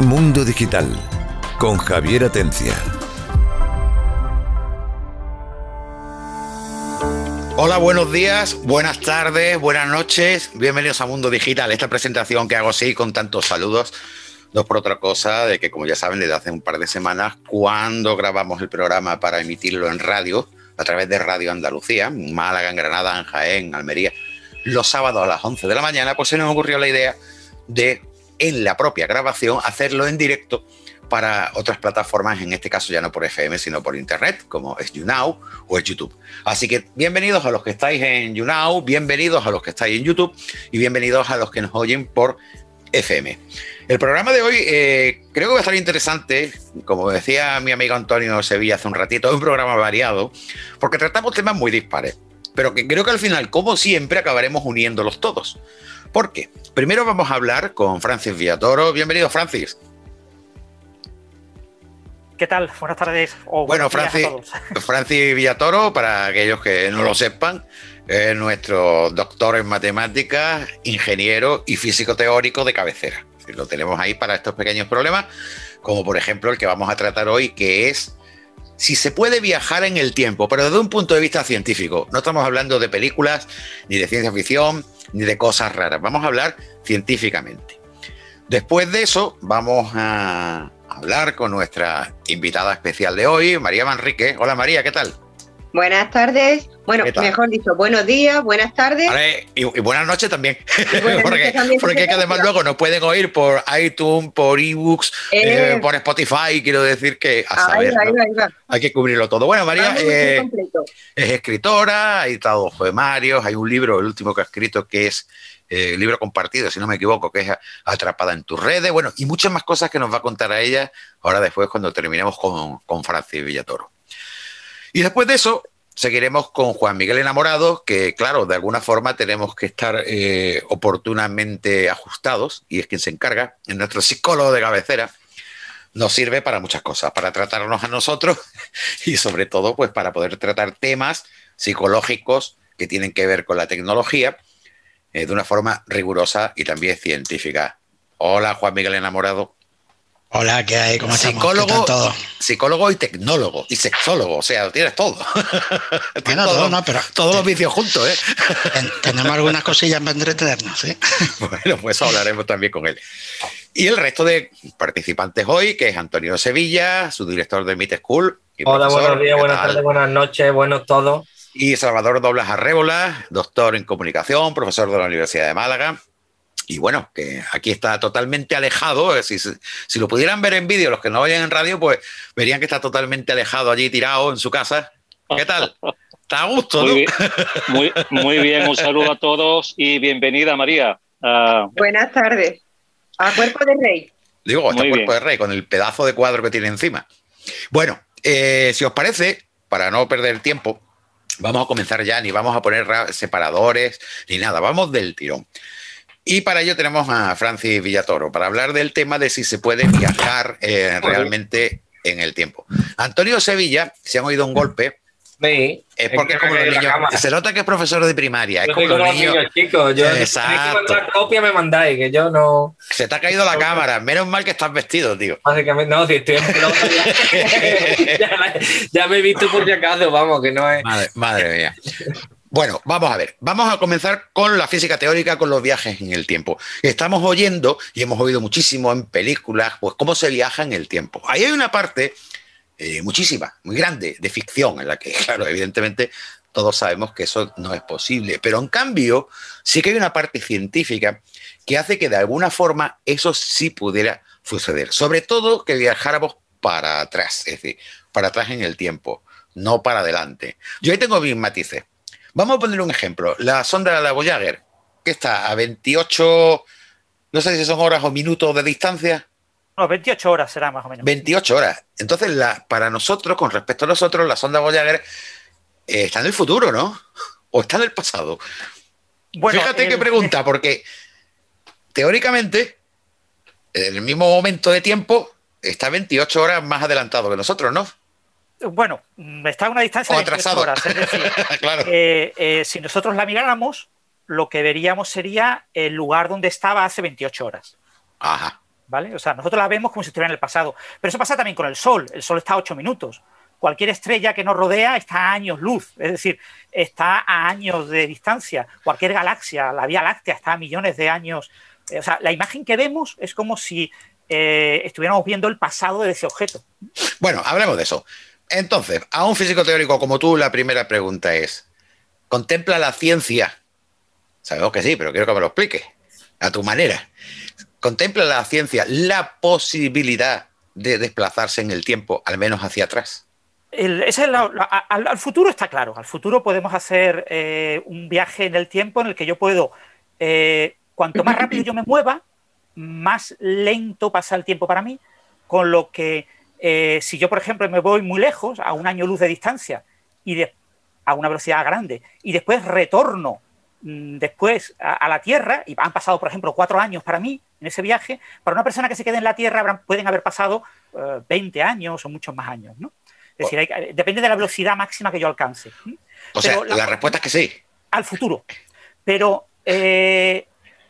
Mundo Digital con Javier Atencia. Hola, buenos días, buenas tardes, buenas noches. Bienvenidos a Mundo Digital. Esta presentación que hago así con tantos saludos. No por otra cosa de que, como ya saben, desde hace un par de semanas, cuando grabamos el programa para emitirlo en radio, a través de Radio Andalucía, Málaga, en Granada, en Jaén, Almería, los sábados a las 11 de la mañana, pues se nos ocurrió la idea de, en la propia grabación, hacerlo en directo para otras plataformas, en este caso ya no por FM, sino por Internet, como es YouNow o es YouTube. Así que bienvenidos a los que estáis en YouNow, bienvenidos a los que estáis en YouTube y bienvenidos a los que nos oyen por FM. El programa de hoy eh, creo que va a estar interesante, como decía mi amigo Antonio Sevilla hace un ratito, es un programa variado, porque tratamos temas muy dispares, pero que creo que al final, como siempre, acabaremos uniéndolos todos. ¿Por qué? Primero vamos a hablar con Francis Villatoro. Bienvenido, Francis. ¿Qué tal? Buenas tardes. bueno, Francis, Francis Villatoro, para aquellos que no lo sepan, es nuestro doctor en matemáticas, ingeniero y físico teórico de cabecera. Lo tenemos ahí para estos pequeños problemas, como por ejemplo el que vamos a tratar hoy, que es si se puede viajar en el tiempo, pero desde un punto de vista científico. No estamos hablando de películas, ni de ciencia ficción, ni de cosas raras. Vamos a hablar científicamente. Después de eso, vamos a hablar con nuestra invitada especial de hoy, María Manrique. Hola María, ¿qué tal? Buenas tardes. Bueno, mejor dicho, buenos días, buenas tardes. y, buenas noches también. porque, porque además luego nos pueden oír por iTunes, por ebooks, eh, eh, por Spotify. Quiero decir que a saber, hay que cubrirlo todo. Bueno, María eh, es escritora, ha editado poemarios, hay un libro, el último que ha escrito, que es el libro compartido, si no me equivoco, que es Atrapada en tus redes, bueno, y muchas más cosas que nos va a contar a ella ahora después cuando terminemos con, con Francis Villatoro. Y después de eso, seguiremos con Juan Miguel Enamorado, que claro, de alguna forma tenemos que estar eh, oportunamente ajustados, y es quien se encarga, en nuestro psicólogo de cabecera, nos sirve para muchas cosas, para tratarnos a nosotros y sobre todo pues para poder tratar temas psicológicos que tienen que ver con la tecnología eh, de una forma rigurosa y también científica. Hola Juan Miguel Enamorado. Hola, ¿qué hay? ¿Cómo psicólogo, todo? Psicólogo y tecnólogo y sexólogo, o sea, lo tienes todo. tienes todo, no, pero todos los vicios juntos, ¿eh? tenemos algunas cosillas para entretenernos, ¿sí? bueno, pues hablaremos también con él. Y el resto de participantes hoy, que es Antonio Sevilla, su director de Meet School. Hola, buenos días, buenas tardes, buenas noches, buenos todos. Y Salvador Doblas Arrébola, doctor en comunicación, profesor de la Universidad de Málaga y bueno, que aquí está totalmente alejado. Si, si, lo pudieran ver en vídeo, los que no vayan en radio, pues verían que está totalmente alejado allí tirado en su casa. ¿Qué tal? Está a gusto, muy Bien, muy, bien, un saludo a todos y bienvenida, María. Ah, Buenas tardes. A Cuerpo de Rey. Digo, está Cuerpo de Rey, con el pedazo de cuadro que tiene encima. Bueno, eh, si os parece, para no perder tiempo, vamos a comenzar ya, ni vamos a poner separadores, ni nada, vamos del tirón. Y para ello tenemos a Francis Villatoro, para hablar del tema de si se puede viajar eh, realmente en el tiempo. Antonio Sevilla, se han oído un golpe. Sí, es porque es como los niños. Se nota que es profesor de primaria. Es como, los niños, chicos. Yo, Exacto. Que copia me mandáis, que yo no. Se te ha caído la cámara. Menos mal que estás vestido, tío. Básicamente, no, si estoy en ya, ya, me he visto por si acaso, vamos, que no es. Madre, madre mía. Bueno, vamos a ver, vamos a comenzar con la física teórica, con los viajes en el tiempo. Estamos oyendo, y hemos oído muchísimo en películas, pues cómo se viaja en el tiempo. Ahí hay una parte eh, muchísima, muy grande, de ficción, en la que, claro, evidentemente todos sabemos que eso no es posible, pero en cambio sí que hay una parte científica que hace que de alguna forma eso sí pudiera suceder, sobre todo que viajáramos para atrás, es decir, para atrás en el tiempo, no para adelante. Yo ahí tengo mis matices. Vamos a poner un ejemplo. La sonda de la Voyager, que está a 28, no sé si son horas o minutos de distancia. No, 28 horas será más o menos. 28 horas. Entonces, la, para nosotros, con respecto a nosotros, la sonda Voyager eh, está en el futuro, ¿no? ¿O está en el pasado? Fíjate qué pregunta, porque teóricamente, en el mismo momento de tiempo, está 28 horas más adelantado que nosotros, ¿no? Bueno, está a una distancia de 3 horas. Es decir, eh, eh, si nosotros la miráramos, lo que veríamos sería el lugar donde estaba hace 28 horas. Ajá. ¿vale? O sea, nosotros la vemos como si estuviera en el pasado. Pero eso pasa también con el Sol. El Sol está a 8 minutos. Cualquier estrella que nos rodea está a años luz, es decir, está a años de distancia. Cualquier galaxia, la Vía Láctea, está a millones de años. O sea, la imagen que vemos es como si eh, estuviéramos viendo el pasado de ese objeto. Bueno, hablemos de eso. Entonces, a un físico teórico como tú, la primera pregunta es, ¿contempla la ciencia? Sabemos que sí, pero quiero que me lo explique a tu manera. ¿Contempla la ciencia la posibilidad de desplazarse en el tiempo, al menos hacia atrás? al, futuro está claro. Al futuro podemos hacer eh, un viaje en el tiempo en el que yo puedo, eh, cuanto más rápido yo me mueva, más lento pasa el tiempo para mí, con lo que eh, si yo, por ejemplo, me voy muy lejos, a un año luz de distancia, y a una velocidad grande, y después retorno mm, después a, la Tierra, y han pasado, por ejemplo, cuatro años para mí en ese viaje, para una persona que se quede en la Tierra pueden haber pasado 20 eh, años o muchos más años, ¿no? Es decir, depende de la velocidad máxima que yo alcance. O sea, la, respuesta es que sí. Al futuro. Pero, eh,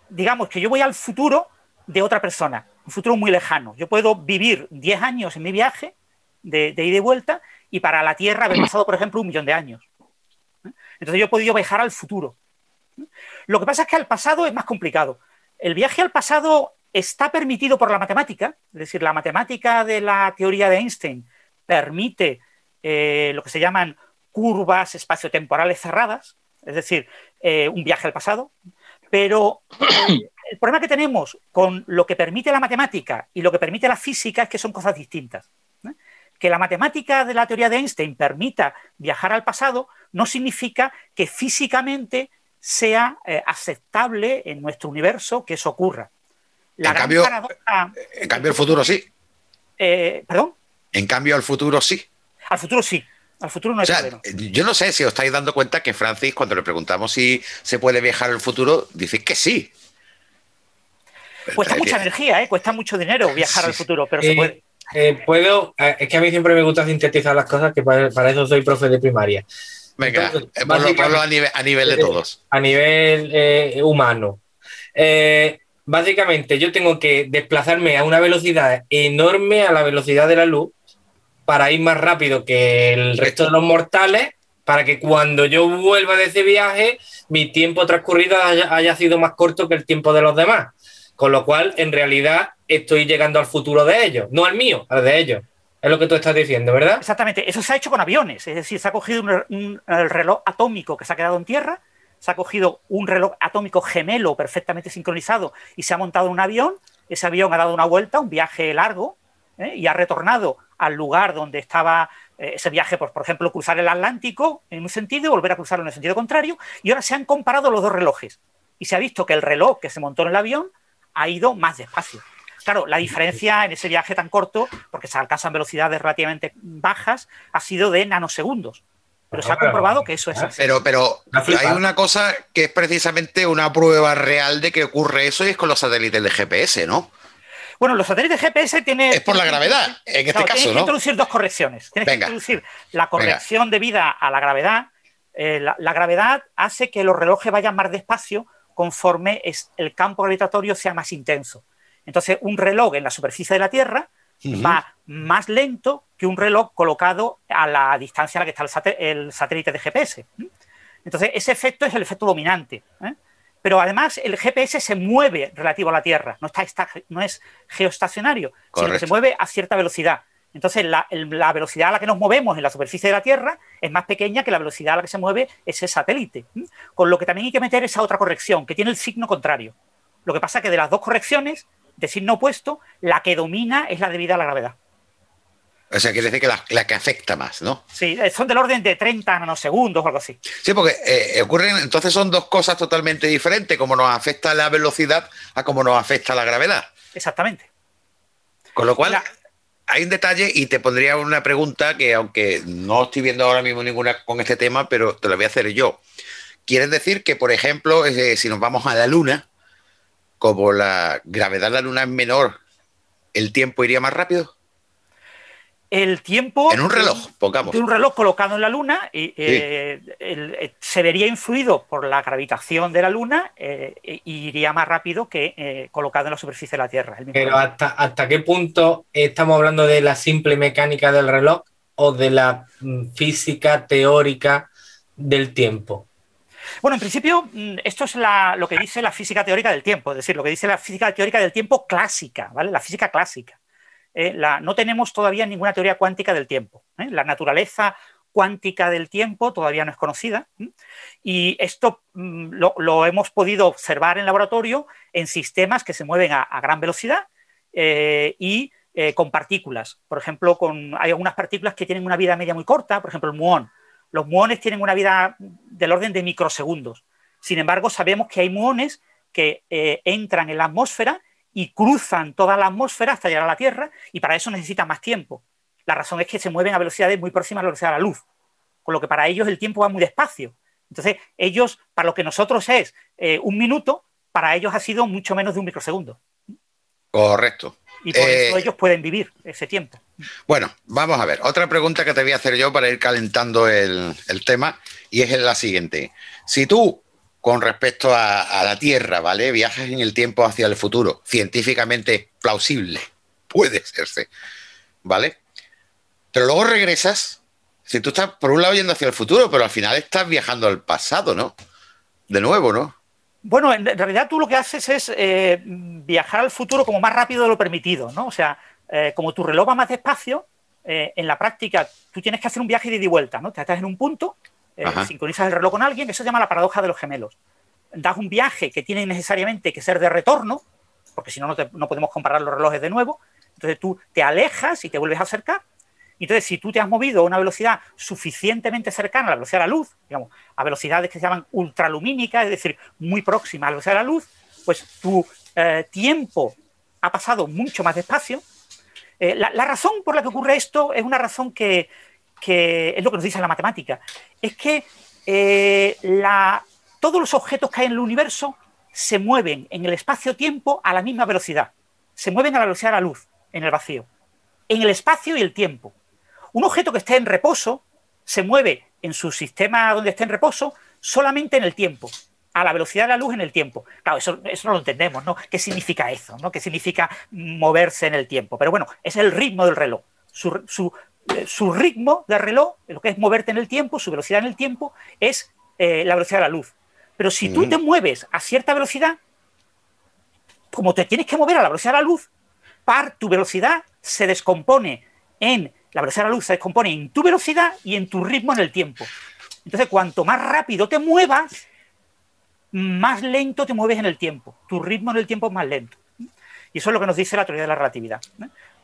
digamos que yo voy al futuro de otra persona, un futuro muy lejano. Yo puedo vivir 10 años en mi viaje de, ida y vuelta y para la Tierra haber pasado, por ejemplo, un millón de años. Entonces yo he podido viajar al futuro. Lo que pasa es que al pasado es más complicado. El viaje al pasado está permitido por la matemática, es decir, la matemática de la teoría de Einstein permite eh, lo que se llaman curvas espaciotemporales cerradas, es decir, eh, un viaje al pasado, pero el problema que tenemos con lo que permite la matemática y lo que permite la física es que son cosas distintas. Que la matemática de la teoría de Einstein permita viajar al pasado no significa que físicamente sea eh, aceptable en nuestro universo que eso ocurra. en, cambio, en cambio, el futuro sí. Eh, ¿Perdón? En cambio, al futuro sí. Al futuro sí. Al futuro no hay problema. Yo no sé si os estáis dando cuenta que Francis, cuando le preguntamos si se puede viajar al futuro, dice que sí. Cuesta mucha energía, ¿eh? cuesta mucho dinero viajar al futuro, pero se eh, puede. Eh, puedo, eh, es que a mí siempre me gusta sintetizar las cosas, que para, eso soy profe de primaria. Venga, ponlo, a, nivel, a nivel de todos. A nivel humano. básicamente, yo tengo que desplazarme a una velocidad enorme, a la velocidad de la luz, para ir más rápido que el resto de los mortales, para que cuando yo vuelva de ese viaje, mi tiempo transcurrido haya sido más corto que el tiempo de los demás. Con lo cual, en realidad, estoy llegando al futuro de ellos, no al mío, al de ellos. Es lo que tú estás diciendo, ¿verdad? Exactamente. Eso se ha hecho con aviones. Es decir, se ha cogido un, reloj atómico que se ha quedado en tierra, se ha cogido un reloj atómico gemelo perfectamente sincronizado y se ha montado un avión. Ese avión ha dado una vuelta, un viaje largo, ¿eh? y ha retornado al lugar donde estaba eh, ese viaje, por, por ejemplo, cruzar el Atlántico en un sentido y volver a cruzarlo en el sentido contrario. Y ahora se han comparado los dos relojes. Y se ha visto que el reloj que se montó en el avión ha ido más despacio. Claro, la diferencia en ese viaje tan corto, porque se alcanzan velocidades relativamente bajas, ha sido de nanosegundos. Pero se ha comprobado que eso es así. Pero, pero hay una cosa que es precisamente una prueba real de que ocurre eso y es con los satélites de GPS, ¿no? Bueno, los satélites de GPS tienen... Es por la gravedad, en este caso, tienes que introducir dos correcciones. Tienes que introducir la corrección debida a la gravedad. Eh, la, gravedad hace que los relojes vayan más despacio conforme el campo gravitatorio sea más intenso. Entonces, un reloj en la superficie de la Tierra va más lento que un reloj colocado a la distancia a la que está el, satélite de GPS. Entonces, ese efecto es el efecto dominante. ¿eh? Pero además, el GPS se mueve relativo a la Tierra, no, está, no es geoestacionario, sino que se mueve a cierta velocidad. Entonces, la, velocidad a la que nos movemos en la superficie de la Tierra es más pequeña que la velocidad a la que se mueve ese satélite. Con lo que también hay que meter esa otra corrección, que tiene el signo contrario. Lo que pasa es que de las dos correcciones, de signo opuesto, la que domina es la debida a la gravedad. O sea, quiere decir que la, que afecta más, ¿no? Sí, eh, son del orden de 30 nanosegundos o algo así. Sí, porque eh, ocurren, entonces son dos cosas totalmente diferentes, como nos afecta la velocidad a cómo nos afecta la gravedad. Exactamente. Con lo cual, hay un detalle y te pondría una pregunta que, aunque no estoy viendo ahora mismo ninguna con este tema, pero te la voy a hacer yo. ¿Quieres decir que, por ejemplo, eh, si nos vamos a la Luna, como la gravedad de la Luna es menor, el tiempo iría más rápido? El tiempo... En un reloj, pongamos. De un reloj colocado en la Luna y, eh, eh, se vería influido por la gravitación de la Luna eh, y iría más rápido que colocado en la superficie de la Tierra. Pero hasta, ¿hasta qué punto estamos hablando de la simple mecánica del reloj o de la mm, física teórica del tiempo? Bueno, en principio, mm, esto es lo que dice la física teórica del tiempo, es decir, lo que dice la física teórica del tiempo clásica, ¿vale? La física clásica. Eh, no tenemos todavía ninguna teoría cuántica del tiempo. ¿eh? La naturaleza cuántica del tiempo todavía no es conocida. Y esto mm, lo, hemos podido observar en laboratorio en sistemas que se mueven a, gran velocidad eh, y con partículas. Por ejemplo, con, hay algunas partículas que tienen una vida media muy corta, por ejemplo, el muón. Los muones tienen una vida del orden de microsegundos. Sin embargo, sabemos que hay muones que entran en la atmósfera y cruzan toda la atmósfera hasta llegar a la Tierra y para eso necesitan más tiempo. La razón es que se mueven a velocidades muy próximas a la velocidad de la luz, con lo que para ellos el tiempo va muy despacio. Entonces, ellos, para lo que nosotros es eh, un minuto, para ellos ha sido mucho menos de un microsegundo. Correcto. Y por eso eh, ellos pueden vivir ese tiempo. Bueno, vamos a ver. Otra pregunta que te voy a hacer yo para ir calentando el, el tema, y es la siguiente. Si tú con respecto a, la Tierra, ¿vale? Viajes en el tiempo hacia el futuro, científicamente plausible, puede serse, ¿vale? Pero luego regresas, si tú estás por un lado yendo hacia el futuro, pero al final estás viajando al pasado, ¿no? De nuevo, ¿no? Bueno, en realidad tú lo que haces es eh, viajar al futuro como más rápido de lo permitido, ¿no? O sea, eh, como tu reloj va más despacio, eh, en la práctica tú tienes que hacer un viaje de ida y vuelta, ¿no? Te estás en un punto eh, sincronizas el reloj con alguien, eso se llama la paradoja de los gemelos. Das un viaje que tiene necesariamente que ser de retorno, porque si no, no podemos comparar los relojes de nuevo. Entonces tú te alejas y te vuelves a acercar. Entonces, si tú te has movido a una velocidad suficientemente cercana a la velocidad de la luz, digamos, a velocidades que se llaman ultralumínicas, es decir, muy próximas a la velocidad de la luz, pues tu eh, tiempo ha pasado mucho más despacio. Eh, la, razón por la que ocurre esto es una razón que, que es lo que nos dice la matemática, es que eh, todos los objetos que hay en el universo se mueven en el espacio-tiempo a la misma velocidad, se mueven a la velocidad de la luz en el vacío, en el espacio y el tiempo. Un objeto que esté en reposo se mueve en su sistema donde esté en reposo solamente en el tiempo, a la velocidad de la luz en el tiempo. Claro, eso, no lo entendemos, ¿no? ¿Qué significa eso? ¿no? ¿Qué significa moverse en el tiempo? Pero bueno, es el ritmo del reloj. su, eh, su ritmo de reloj, lo que es moverte en el tiempo, su velocidad en el tiempo, es eh, la velocidad de la luz. Pero si tú te mueves a cierta velocidad, como te tienes que mover a la velocidad de la luz, par tu velocidad se descompone en la velocidad de la luz se descompone en tu velocidad y en tu ritmo en el tiempo. Entonces, cuanto más rápido te muevas, más lento te mueves en el tiempo. Tu ritmo en el tiempo es más lento. Y eso es lo que nos dice la teoría de la relatividad.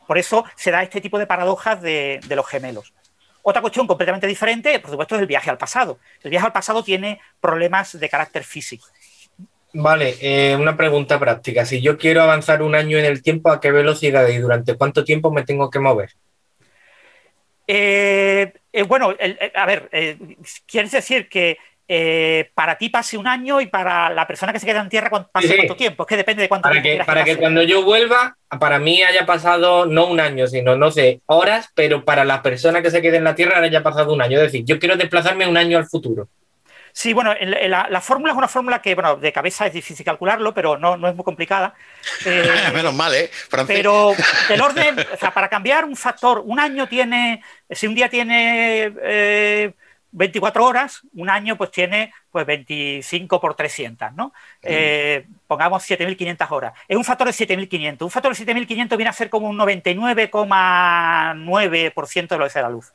Por eso se da este tipo de paradojas de, los gemelos. Otra cuestión completamente diferente, por supuesto, es el viaje al pasado. El viaje al pasado tiene problemas de carácter físico. Vale, eh, una pregunta práctica. Si yo quiero avanzar un año en el tiempo, ¿a qué velocidad y durante cuánto tiempo me tengo que mover? Eh, eh, bueno, a ver, ¿quieres decir que eh, para ti pase un año y para la persona que se queda en tierra pase cuánto tiempo. Es que depende de cuánto para tiempo. Que, para que, cuando yo vuelva, para mí haya pasado no un año, sino no sé, horas, pero para la persona que se quede en la tierra haya pasado un año. Es decir, yo quiero desplazarme un año al futuro. Sí, bueno, la, fórmula es una fórmula que, bueno, de cabeza es difícil calcularlo, pero no, no es muy complicada. Eh, Menos mal, ¿eh? Pero del orden, o sea, para cambiar un factor, un año tiene, si un día tiene eh, 24 horas, un año pues tiene pues 25 por 300, ¿no? Eh, pongamos 7.500 horas. Es un factor de 7.500. Un factor de 7.500 viene a ser como un 99,9% de lo que es la luz.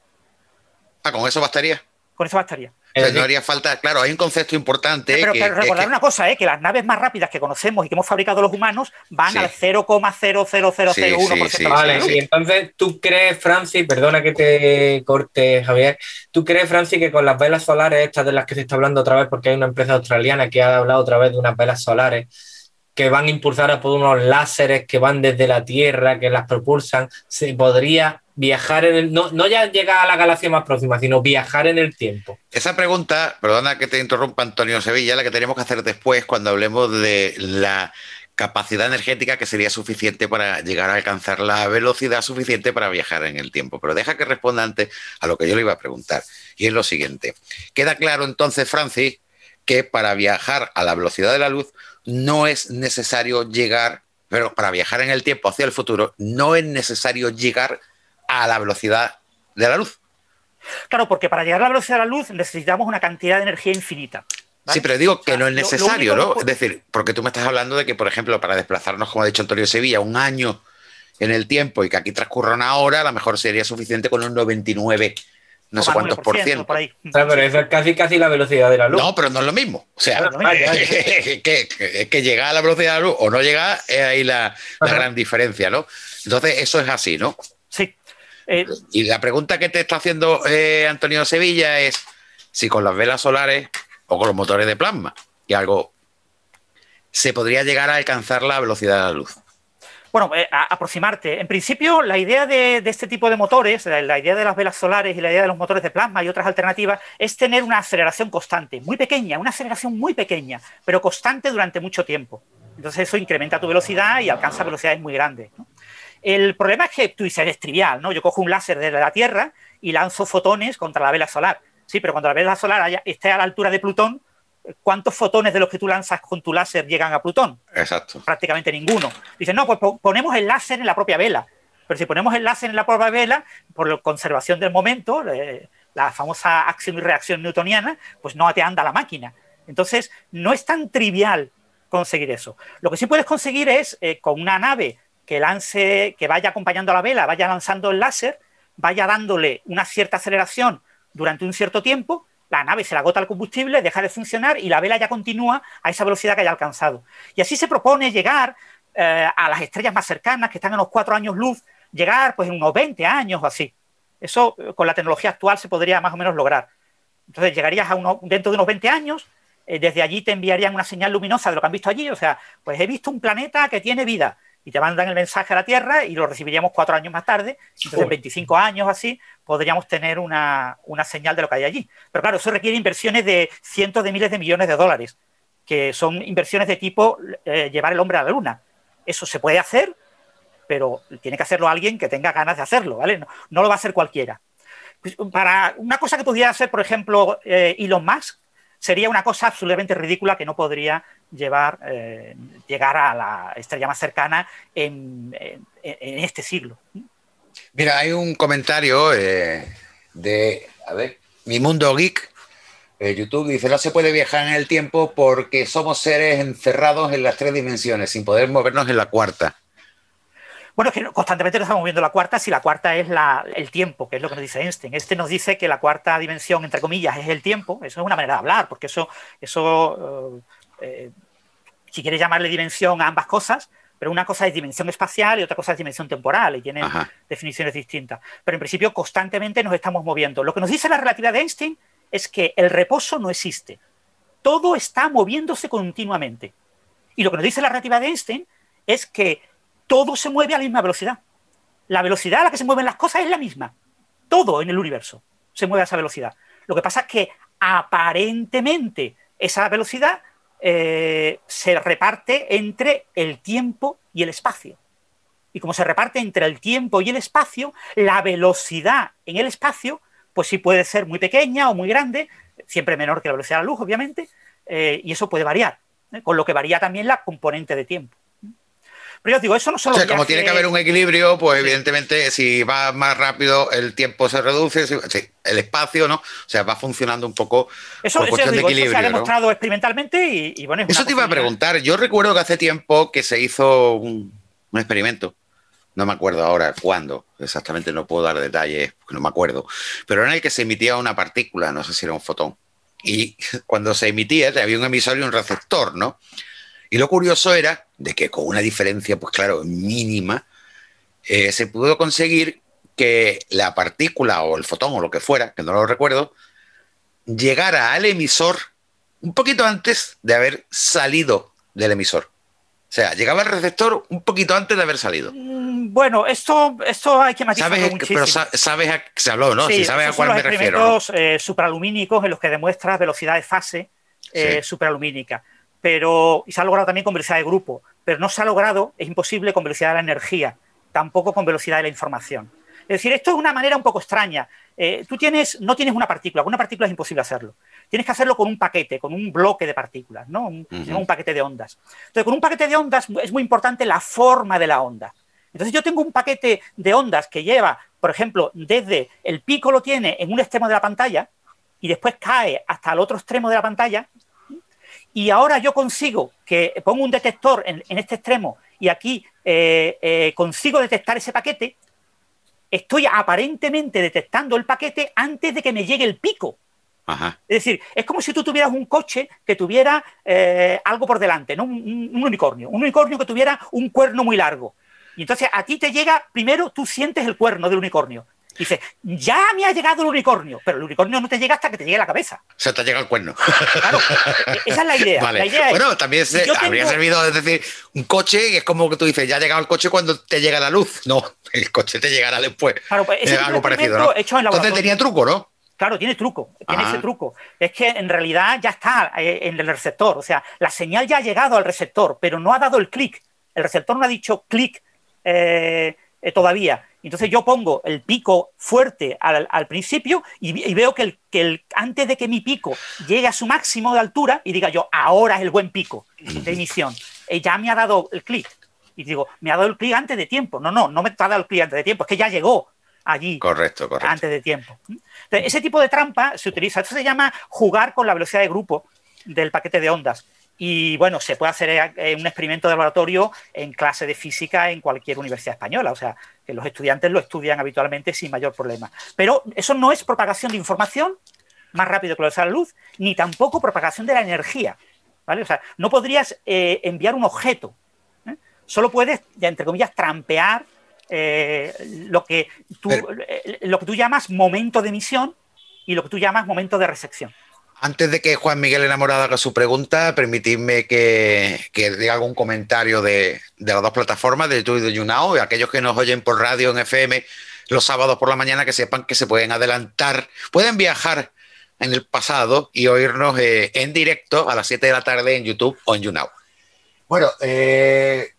Ah, ¿con eso bastaría? Con eso bastaría no haría falta, claro, hay un concepto importante. Pero, recordar una cosa, ¿eh? que las naves más rápidas que conocemos y que hemos fabricado los humanos van al 0,00001%. Sí, vale, sí, entonces tú crees, Francis, perdona que te corte, Javier, tú crees, Francis, que con las velas solares, estas de las que se está hablando otra vez, porque hay una empresa australiana que ha hablado otra vez de unas velas solares que van impulsadas por unos láseres que van desde la Tierra, que las propulsan, se podría viajar en el, no, no ya llegar a la galaxia más próxima, sino viajar en el tiempo. Esa pregunta, perdona que te interrumpa Antonio Sevilla, la que tenemos que hacer después cuando hablemos de la capacidad energética que sería suficiente para llegar a alcanzar la velocidad suficiente para viajar en el tiempo. Pero deja que responda antes a lo que yo le iba a preguntar. Y es lo siguiente. Queda claro entonces, Francis, que para viajar a la velocidad de la luz no es necesario llegar, pero para viajar en el tiempo hacia el futuro, no es necesario llegar a la velocidad de la luz. Claro, porque para llegar a la velocidad de la luz necesitamos una cantidad de energía infinita. Sí, pero digo que no es necesario, ¿no? Es decir, porque tú me estás hablando de que, por ejemplo, para desplazarnos, como ha dicho Antonio Sevilla, un año en el tiempo y que aquí transcurra una hora, a lo mejor sería suficiente con un 99 no sé cuántos por ciento. pero eso es casi casi la velocidad de la luz. No, pero no es lo mismo. O sea, es que, que, llegar a la velocidad de la luz o no llega es ahí la, gran diferencia, ¿no? Entonces, eso es así, ¿no? Eh, y la pregunta que te está haciendo eh, Antonio Sevilla es si con las velas solares o con los motores de plasma, y algo se podría llegar a alcanzar la velocidad de la luz. Bueno, eh, aproximarte. En principio, la idea de, este tipo de motores, la, idea de las velas solares y la idea de los motores de plasma y otras alternativas, es tener una aceleración constante, muy pequeña, una aceleración muy pequeña, pero constante durante mucho tiempo. Entonces eso incrementa tu velocidad y alcanza velocidades muy grandes. El problema es que tú dices, es trivial, ¿no? Yo cojo un láser desde la Tierra y lanzo fotones contra la vela solar. Sí, pero cuando la vela solar esté a la altura de Plutón, ¿cuántos fotones de los que tú lanzas con tu láser llegan a Plutón? Exacto. Prácticamente ninguno. Dicen, no, pues ponemos el láser en la propia vela. Pero si ponemos el láser en la propia vela, por la conservación del momento, eh, la famosa acción y reacción newtoniana, pues no te anda la máquina. Entonces, no es tan trivial conseguir eso. Lo que sí puedes conseguir es, eh, con una nave que lance, que vaya acompañando a la vela, vaya lanzando el láser, vaya dándole una cierta aceleración durante un cierto tiempo, la nave se le agota el combustible, deja de funcionar y la vela ya continúa a esa velocidad que haya alcanzado. Y así se propone llegar eh, a las estrellas más cercanas, que están en los cuatro años luz, llegar pues en unos 20 años o así. Eso eh, con la tecnología actual se podría más o menos lograr. Entonces llegarías a uno, dentro de unos 20 años, eh, desde allí te enviarían una señal luminosa de lo que han visto allí, o sea, pues he visto un planeta que tiene vida y te mandan el mensaje a la Tierra y lo recibiríamos cuatro años más tarde. Entonces, en 25 años así, podríamos tener una, señal de lo que hay allí. Pero claro, eso requiere inversiones de cientos de miles de millones de dólares, que son inversiones de tipo eh, llevar el hombre a la Luna. Eso se puede hacer, pero tiene que hacerlo alguien que tenga ganas de hacerlo, ¿vale? No, lo va a hacer cualquiera. Pues, para una cosa que pudiera hacer, por ejemplo, eh, Elon Musk, sería una cosa absolutamente ridícula que no podría llevar, eh, llegar a la estrella más cercana en, este siglo. Mira, hay un comentario eh, de, Mi Mundo Geek, eh, YouTube, dice, no se puede viajar en el tiempo porque somos seres encerrados en las tres dimensiones, sin poder movernos en la cuarta. Bueno, es que constantemente nos estamos moviendo la cuarta, si la cuarta es el tiempo, que es lo que nos dice Einstein. Este nos dice que la cuarta dimensión, entre comillas, es el tiempo. Eso es una manera de hablar, porque eso, eso eh, si quieres llamarle dimensión a ambas cosas, pero una cosa es dimensión espacial y otra cosa es dimensión temporal y tienen definiciones distintas. Pero en principio constantemente nos estamos moviendo. Lo que nos dice la relatividad de Einstein es que el reposo no existe. Todo está moviéndose continuamente. Y lo que nos dice la relatividad de Einstein es que todo se mueve a la misma velocidad. La velocidad a la que se mueven las cosas es la misma. Todo en el universo se mueve a esa velocidad. Lo que pasa es que aparentemente esa velocidad eh, se reparte entre el tiempo y el espacio. Y como se reparte entre el tiempo y el espacio, la velocidad en el espacio, pues sí puede ser muy pequeña o muy grande, siempre menor que la velocidad de la luz, obviamente, eh, y eso puede variar, ¿eh? con lo que varía también la componente de tiempo. Pero yo digo, eso no solo. O sea, como tiene que haber un equilibrio, pues evidentemente si va más rápido el tiempo se reduce, el espacio, ¿no? O sea, va funcionando un poco eso, por cuestión de equilibrio. Eso se ha demostrado experimentalmente y, bueno. eso te iba a preguntar. Yo recuerdo que hace tiempo que se hizo un, experimento. No me acuerdo ahora cuándo, exactamente no puedo dar detalles, porque no me acuerdo, pero en el que se emitía una partícula, no sé si era un fotón, y cuando se emitía había un emisor y un receptor, ¿no? Y lo curioso era de que con una diferencia, pues claro, mínima, eh, se pudo conseguir que la partícula o el fotón o lo que fuera, que no lo recuerdo, llegara al emisor un poquito antes de haber salido del emisor. O sea, llegaba al receptor un poquito antes de haber salido. Mm, bueno, esto, esto hay que matizarlo muchísimo. Pero sabes a, se habló, ¿no? Sí, sabes a cuál me refiero. ¿no? Eh, supralumínicos en los que demuestras velocidad de fase eh, supralumínica pero y se ha logrado también con velocidad de grupo, pero no se ha logrado, es imposible con velocidad de la energía, tampoco con velocidad de la información. Es decir, esto es una manera un poco extraña. Eh, tú tienes, no tienes una partícula, con una partícula es imposible hacerlo. Tienes que hacerlo con un paquete, con un bloque de partículas, ¿no? Un, un paquete de ondas. Entonces, con un paquete de ondas es muy importante la forma de la onda. Entonces, yo tengo un paquete de ondas que lleva, por ejemplo, desde el pico lo tiene en un extremo de la pantalla y después cae hasta el otro extremo de la pantalla. Y ahora yo consigo que pongo un detector en, este extremo y aquí eh, eh, consigo detectar ese paquete estoy aparentemente detectando el paquete antes de que me llegue el pico. Es decir, es como si tú tuvieras un coche que tuviera eh, algo por delante, ¿no? Un, unicornio. Un unicornio que tuviera un cuerno muy largo. Y entonces a ti te llega, primero tú sientes el cuerno del unicornio. Dices, ya me ha llegado el unicornio, pero el unicornio no te llega hasta que te llegue la cabeza. O sea, te llega el cuerno. Claro, e-, esa es la idea. bueno, también habría servido, es decir, un coche, es como que tú dices, ya ha llegado el coche cuando te llega la luz. No, el coche te llegará después. Claro, pues ese algo parecido, ¿no? Entonces tenía truco, ¿no? Claro, tiene truco, tiene ese truco. Es que en realidad ya está eh, en el receptor, o sea, la señal ya ha llegado al receptor, pero no ha dado el clic. El receptor no ha dicho clic eh, eh, todavía. Entonces yo pongo el pico fuerte al, principio y, veo que, el, que el, antes de que mi pico llegue a su máximo de altura y diga yo, ahora es el buen pico de emisión, ya me ha dado el clic. Y digo, me ha dado el clic antes de tiempo. No, no, no me ha dado el clic antes de tiempo, es que ya llegó allí correcto, correcto. antes de tiempo. Entonces, ese tipo de trampa se utiliza. Esto se llama jugar con la velocidad de grupo del paquete de ondas. Y bueno, se puede hacer eh, un experimento de laboratorio en clase de física en cualquier universidad española. O sea, que los estudiantes lo estudian habitualmente sin mayor problema. Pero eso no es propagación de información más rápido que lo de la luz, ni tampoco propagación de la energía. ¿vale? O sea, no podrías eh, enviar un objeto. ¿eh? Solo puedes, ya entre comillas, trampear lo, que tú, lo que tú llamas momento de emisión y lo que tú llamas momento de recepción. Antes de que Juan Miguel Enamorado haga su pregunta, permitidme que, diga algún comentario de, las dos plataformas, de YouTube y de YouNow, y aquellos que nos oyen por radio en FM los sábados por la mañana, que sepan que se pueden adelantar, pueden viajar en el pasado y oírnos eh, en directo a las 7 de la tarde en YouTube o en YouNow. Bueno, eh,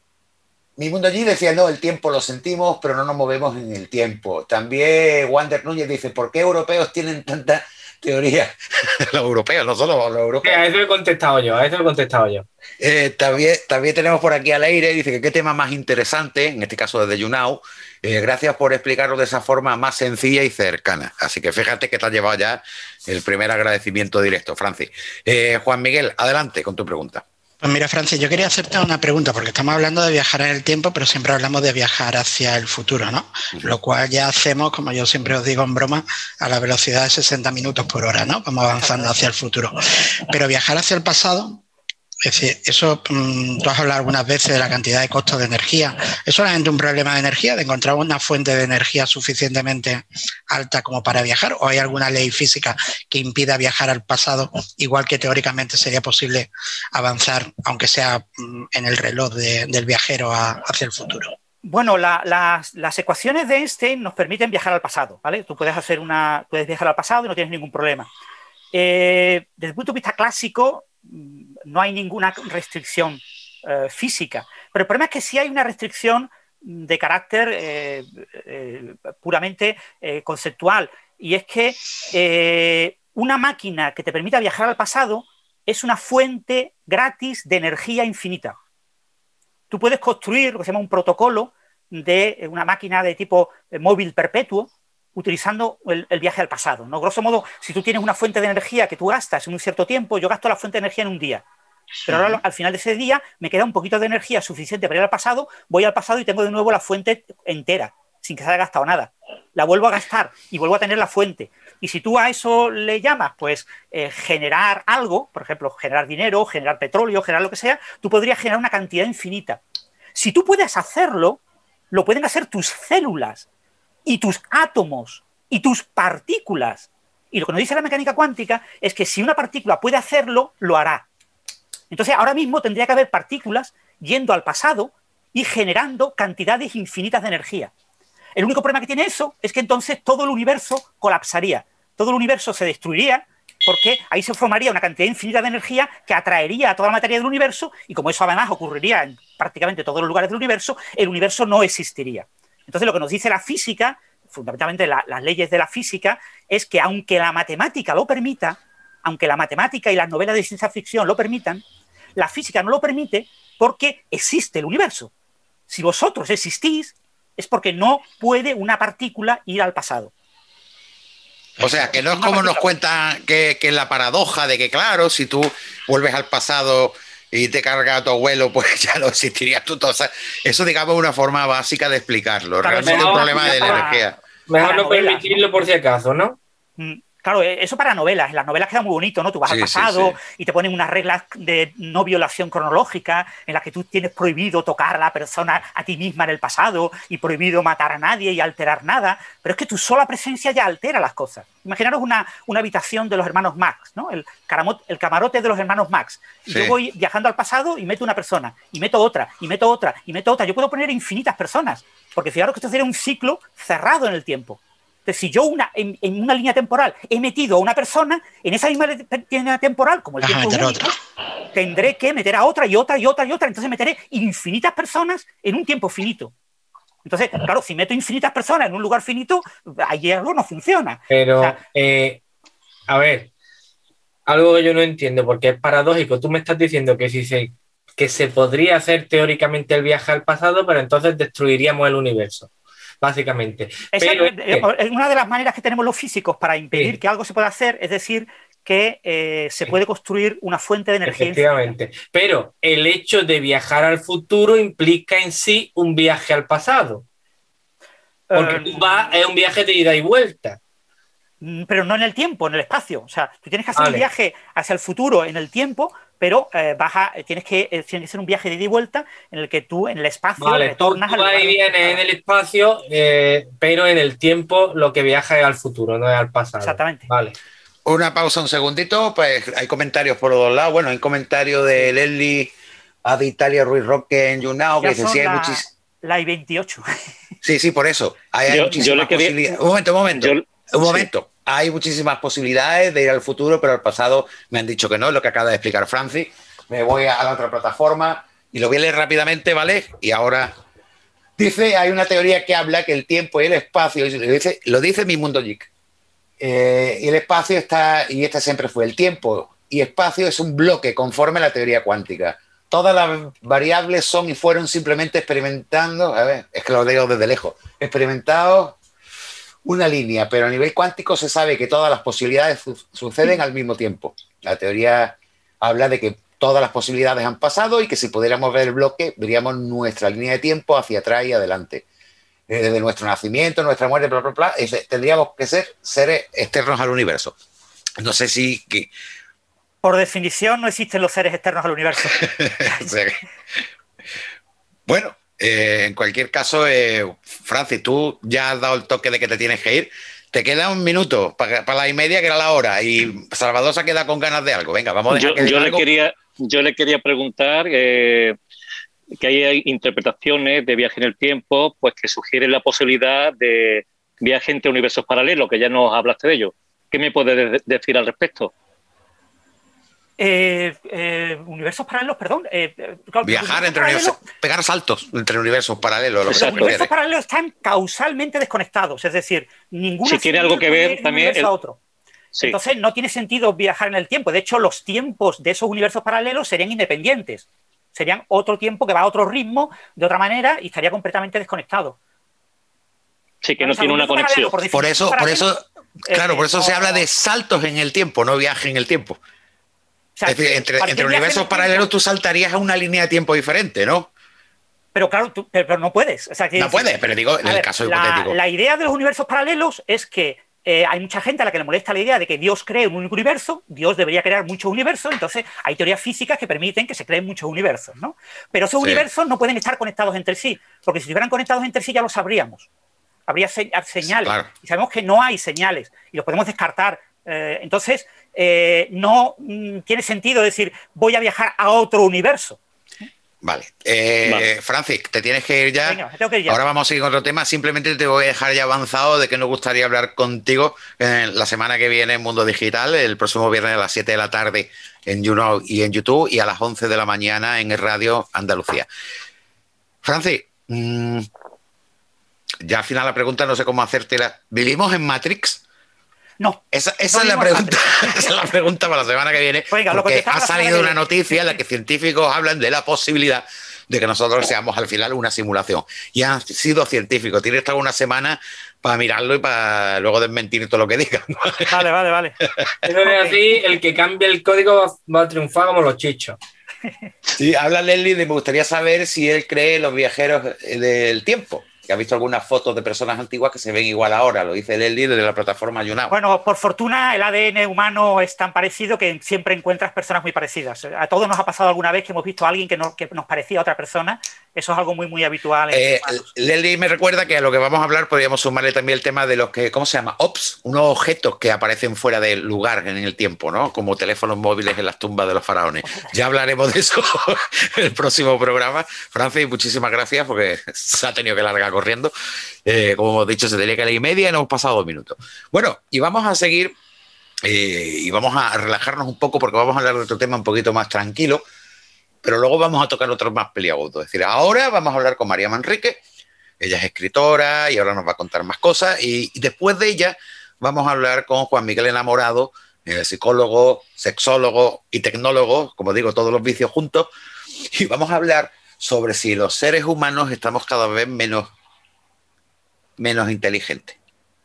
mi mundo allí decía, no, el tiempo lo sentimos, pero no nos movemos en el tiempo. También Wander Núñez dice, ¿por qué europeos tienen tanta teoría, los europeos, no solo los europeos. a eso he contestado yo, a eso he contestado yo. Eh, también, también tenemos por aquí al aire, dice que qué tema más interesante, en este caso desde YouNow, eh, gracias por explicarlo de esa forma más sencilla y cercana. Así que fíjate que te has llevado ya el primer agradecimiento directo, Francis. Eh, Juan Miguel, adelante con tu pregunta. Pues mira, Francis, yo quería hacerte una pregunta, porque estamos hablando de viajar en el tiempo, pero siempre hablamos de viajar hacia el futuro, ¿no? Lo cual ya hacemos, como yo siempre os digo en broma, a la velocidad de 60 minutos por hora, ¿no? Vamos avanzando hacia el futuro. Pero viajar hacia el pasado, es decir, eso, mm, tú has hablado algunas veces de la cantidad de costos de energía. ¿Es solamente un problema de energía, de encontrar una fuente de energía suficientemente alta como para viajar? ¿O hay alguna ley física que impida viajar al pasado, igual que teóricamente sería posible avanzar, aunque sea mm, en el reloj del viajero hacia el futuro? Bueno, las, ecuaciones de Einstein nos permiten viajar al pasado, ¿vale? Tú puedes hacer una, puedes viajar al pasado y no tienes ningún problema. Eh, desde el punto de vista clásico, Mm, no hay ninguna restricción eh, física. Pero el problema es que sí hay una restricción de carácter eh, eh, puramente conceptual. Y es que una máquina que te permita viajar al pasado es una fuente gratis de energía infinita. Tú puedes construir lo que se llama un protocolo de una máquina de tipo móvil perpetuo, utilizando el, viaje al pasado. ¿no? Grosso modo, si tú tienes una fuente de energía que tú gastas en un cierto tiempo, yo gasto la fuente de energía en un día. Pero ahora al final de ese día me queda un poquito de energía suficiente para ir al pasado, voy al pasado y tengo de nuevo la fuente entera, sin que se haya gastado nada. La vuelvo a gastar y vuelvo a tener la fuente. Y si tú a eso le llamas, pues eh, generar algo, por ejemplo, generar dinero, generar petróleo, generar lo que sea, tú podrías generar una cantidad infinita. Si tú puedes hacerlo, lo pueden hacer tus células y tus átomos y tus partículas. Y lo que nos dice la mecánica cuántica es que si una partícula puede hacerlo, lo hará. Entonces, ahora mismo tendría que haber partículas yendo al pasado y generando cantidades infinitas de energía. El único problema que tiene eso es que entonces todo el universo colapsaría, todo el universo se destruiría porque ahí se formaría una cantidad infinita de energía que atraería a toda la materia del universo y como eso además ocurriría en prácticamente todos los lugares del universo, el universo no existiría. Entonces, lo que nos dice la física, fundamentalmente las leyes de la física, es que aunque la matemática lo permita, aunque la matemática y las novelas de ciencia ficción lo permitan, la física no lo permite porque existe el universo. Si vosotros existís, es porque no puede una partícula ir al pasado. O sea, que no es como nos cuentan que, es la paradoja de que, claro, si tú vuelves al pasado y te carga a tu abuelo, pues ya no existirías tú. Todo. eso, digamos, es una forma básica de explicarlo. Realmente es un problema de la energía. Mejor no permitirlo por si acaso, ¿no? Mm. Claro, eh, eso para novelas. En las novelas queda muy bonito, ¿no? Tú vas al pasado y te ponen unas reglas de no violación cronológica en las que tú tienes prohibido tocar a la persona a ti misma en el pasado y prohibido matar a nadie y alterar nada. Pero es que tu sola presencia ya altera las cosas. Imaginaros una, una habitación de los hermanos Max, ¿no? El, el camarote de los hermanos Max. Y yo voy viajando al pasado y meto una persona, y meto otra, y meto otra, y meto otra. Yo puedo poner infinitas personas, porque fijaros que esto sería un ciclo cerrado en el tiempo si yo una, en, una línea temporal he metido a una persona, en esa misma línea temporal, como el tiempo tendré que meter a otra y otra y otra y otra. Entonces meteré infinitas personas en un tiempo finito. Entonces, claro, si meto infinitas personas en un lugar finito, ahí algo no funciona. Pero, eh, a ver, algo que yo no entiendo, porque es paradójico. Tú me estás diciendo que si se, que se podría hacer teóricamente el viaje al pasado, pero entonces destruiríamos el universo básicamente. es una de las maneras que tenemos los físicos para impedir que algo se pueda hacer, es decir, que eh, se puede construir una fuente de energía. Efectivamente. Pero el hecho de viajar al futuro implica en sí un viaje al pasado. Porque tú vas, es un viaje de ida y vuelta. Mm, pero no en el tiempo, en el espacio. O sea, tú tienes que hacer un viaje hacia el futuro en el tiempo, pero eh, eh, tienes, que, eh, que ser un viaje de ida y vuelta en el que tú en el espacio retornas al y vienes en el espacio, pero en el tiempo lo que viaja es al futuro, no es al pasado. Exactamente. Vale. Una pausa un segundito, pues hay comentarios por los dos lados. Bueno, hay comentarios de Leslie de Italia Ruiz Roque en YouNow, que decía la, la I-28. Sí, sí, por eso. Hay, muchísimas posibilidades. Un momento, un momento. un momento hay muchísimas posibilidades de ir al futuro, pero al pasado me han dicho que no, lo que acaba de explicar Francis. Me voy a la otra plataforma y lo voy a leer rápidamente, ¿vale? Y ahora dice, hay una teoría que habla que el tiempo y el espacio, y lo dice, lo dice mi mundo geek, eh, y el espacio está, y este siempre fue, el tiempo y espacio es un bloque conforme a la teoría cuántica. Todas las variables son y fueron simplemente experimentando, a ver, es que lo digo desde lejos, experimentados una línea, pero a nivel cuántico se sabe que todas las posibilidades suceden al mismo tiempo. La teoría habla de que todas las posibilidades han pasado y que si pudiéramos ver el bloque, veríamos nuestra línea de tiempo hacia atrás y adelante. Eh, desde nuestro nacimiento, nuestra muerte, bla, bla, bla, tendríamos que ser seres externos al universo. No sé si... Que... Por definición no existen los seres externos al universo. bueno, eh, en cualquier caso, eh, Francis, tú ya has dado el toque de que te tienes que ir. Te queda un minuto para, la y media, que era la hora, y Salvador se queda con ganas de algo. Venga, vamos a yo, yo le quería Yo le quería preguntar eh, que hay interpretaciones de viaje en el tiempo pues que sugieren la posibilidad de viaje entre universos paralelos, que ya nos hablaste de ello. ¿Qué me puedes decir al respecto? Eh, eh, universos paralelos, perdón. Eh, Viajar entre universos, pegar saltos entre universos paralelos. Los universos paralelos están causalmente desconectados, es decir, ninguno. Si tiene algo que ver también. El... otro. Entonces no tiene sentido viajar en el tiempo. De hecho, los tiempos de esos universos paralelos serían independientes. Serían otro tiempo que va a otro ritmo, de otra manera, y estaría completamente desconectado. Sí, que no tiene una conexión. Por, eso, por eso, claro, por eso se habla de saltos en el tiempo, no viaje en el tiempo entre, universos paralelos tú saltarías a una línea de tiempo diferente, ¿no? Pero claro, pero, no puedes. no puedes, pero digo, en el caso hipotético. La idea de los universos paralelos es que eh, hay mucha gente a la que le molesta la idea de que Dios cree un único universo, Dios debería crear muchos universos, entonces hay teorías físicas que permiten que se creen muchos universos, ¿no? Pero esos universos no pueden estar conectados entre sí, porque si estuvieran conectados entre sí ya lo sabríamos. Habría señales. Y sabemos que no hay señales y los podemos descartar. Eh, entonces, eh, no mm, tiene sentido decir voy a viajar a otro universo. Vale. Eh, Francis, te tienes que ir ya. Ahora vamos a seguir con otro tema. Simplemente te voy a dejar ya avanzado de que nos gustaría hablar contigo la semana que viene en Mundo Digital, el próximo viernes a las 7 de la tarde en YouNow y en YouTube y a las 11 de la mañana en Radio Andalucía. Francis, mm, ya al final la pregunta no sé cómo hacértela. ¿Vivimos en Matrix? No. Esa, es la pregunta, esa es la pregunta para la semana que viene. porque ha salido una noticia en la que científicos hablan de la posibilidad de que nosotros seamos al final una simulación. Y han sido científicos. Tienes toda una semana para mirarlo y para luego desmentir todo lo que digan. Vale, vale, vale. Eso es así, el que cambie el código va a triunfar como los chichos. Sí, habla Leslie de me gustaría saber si él cree en los viajeros del tiempo que ha visto algunas fotos de personas antiguas que se ven igual ahora, lo dice el líder de la plataforma Yunao. Bueno, por fortuna el ADN humano es tan parecido que siempre encuentras personas muy parecidas. A todos nos ha pasado alguna vez que hemos visto a alguien que, que nos parecía a otra persona eso es algo muy, muy habitual. Eh, Lely me recuerda que a lo que vamos a hablar podríamos sumarle también el tema de los que, ¿cómo se llama? Ops, unos objetos que aparecen fuera del lugar en el tiempo, ¿no? Como teléfonos móviles en las tumbas de los faraones. Ya hablaremos de eso en el próximo programa. Francis, muchísimas gracias porque se ha tenido que largar corriendo. Eh, como hemos dicho, se tenía que la y media y nos hemos pasado dos minutos. Bueno, y vamos a seguir eh, y vamos a relajarnos un poco porque vamos a hablar de otro tema un poquito más tranquilo pero luego vamos a tocar otros más peliagudos. Es decir, ahora vamos a hablar con María Manrique, ella es escritora y ahora nos va a contar más cosas, y, después de ella vamos a hablar con Juan Miguel Enamorado, eh, psicólogo, sexólogo y tecnólogo, como digo, todos los vicios juntos, y vamos a hablar sobre si los seres humanos estamos cada vez menos, menos inteligentes,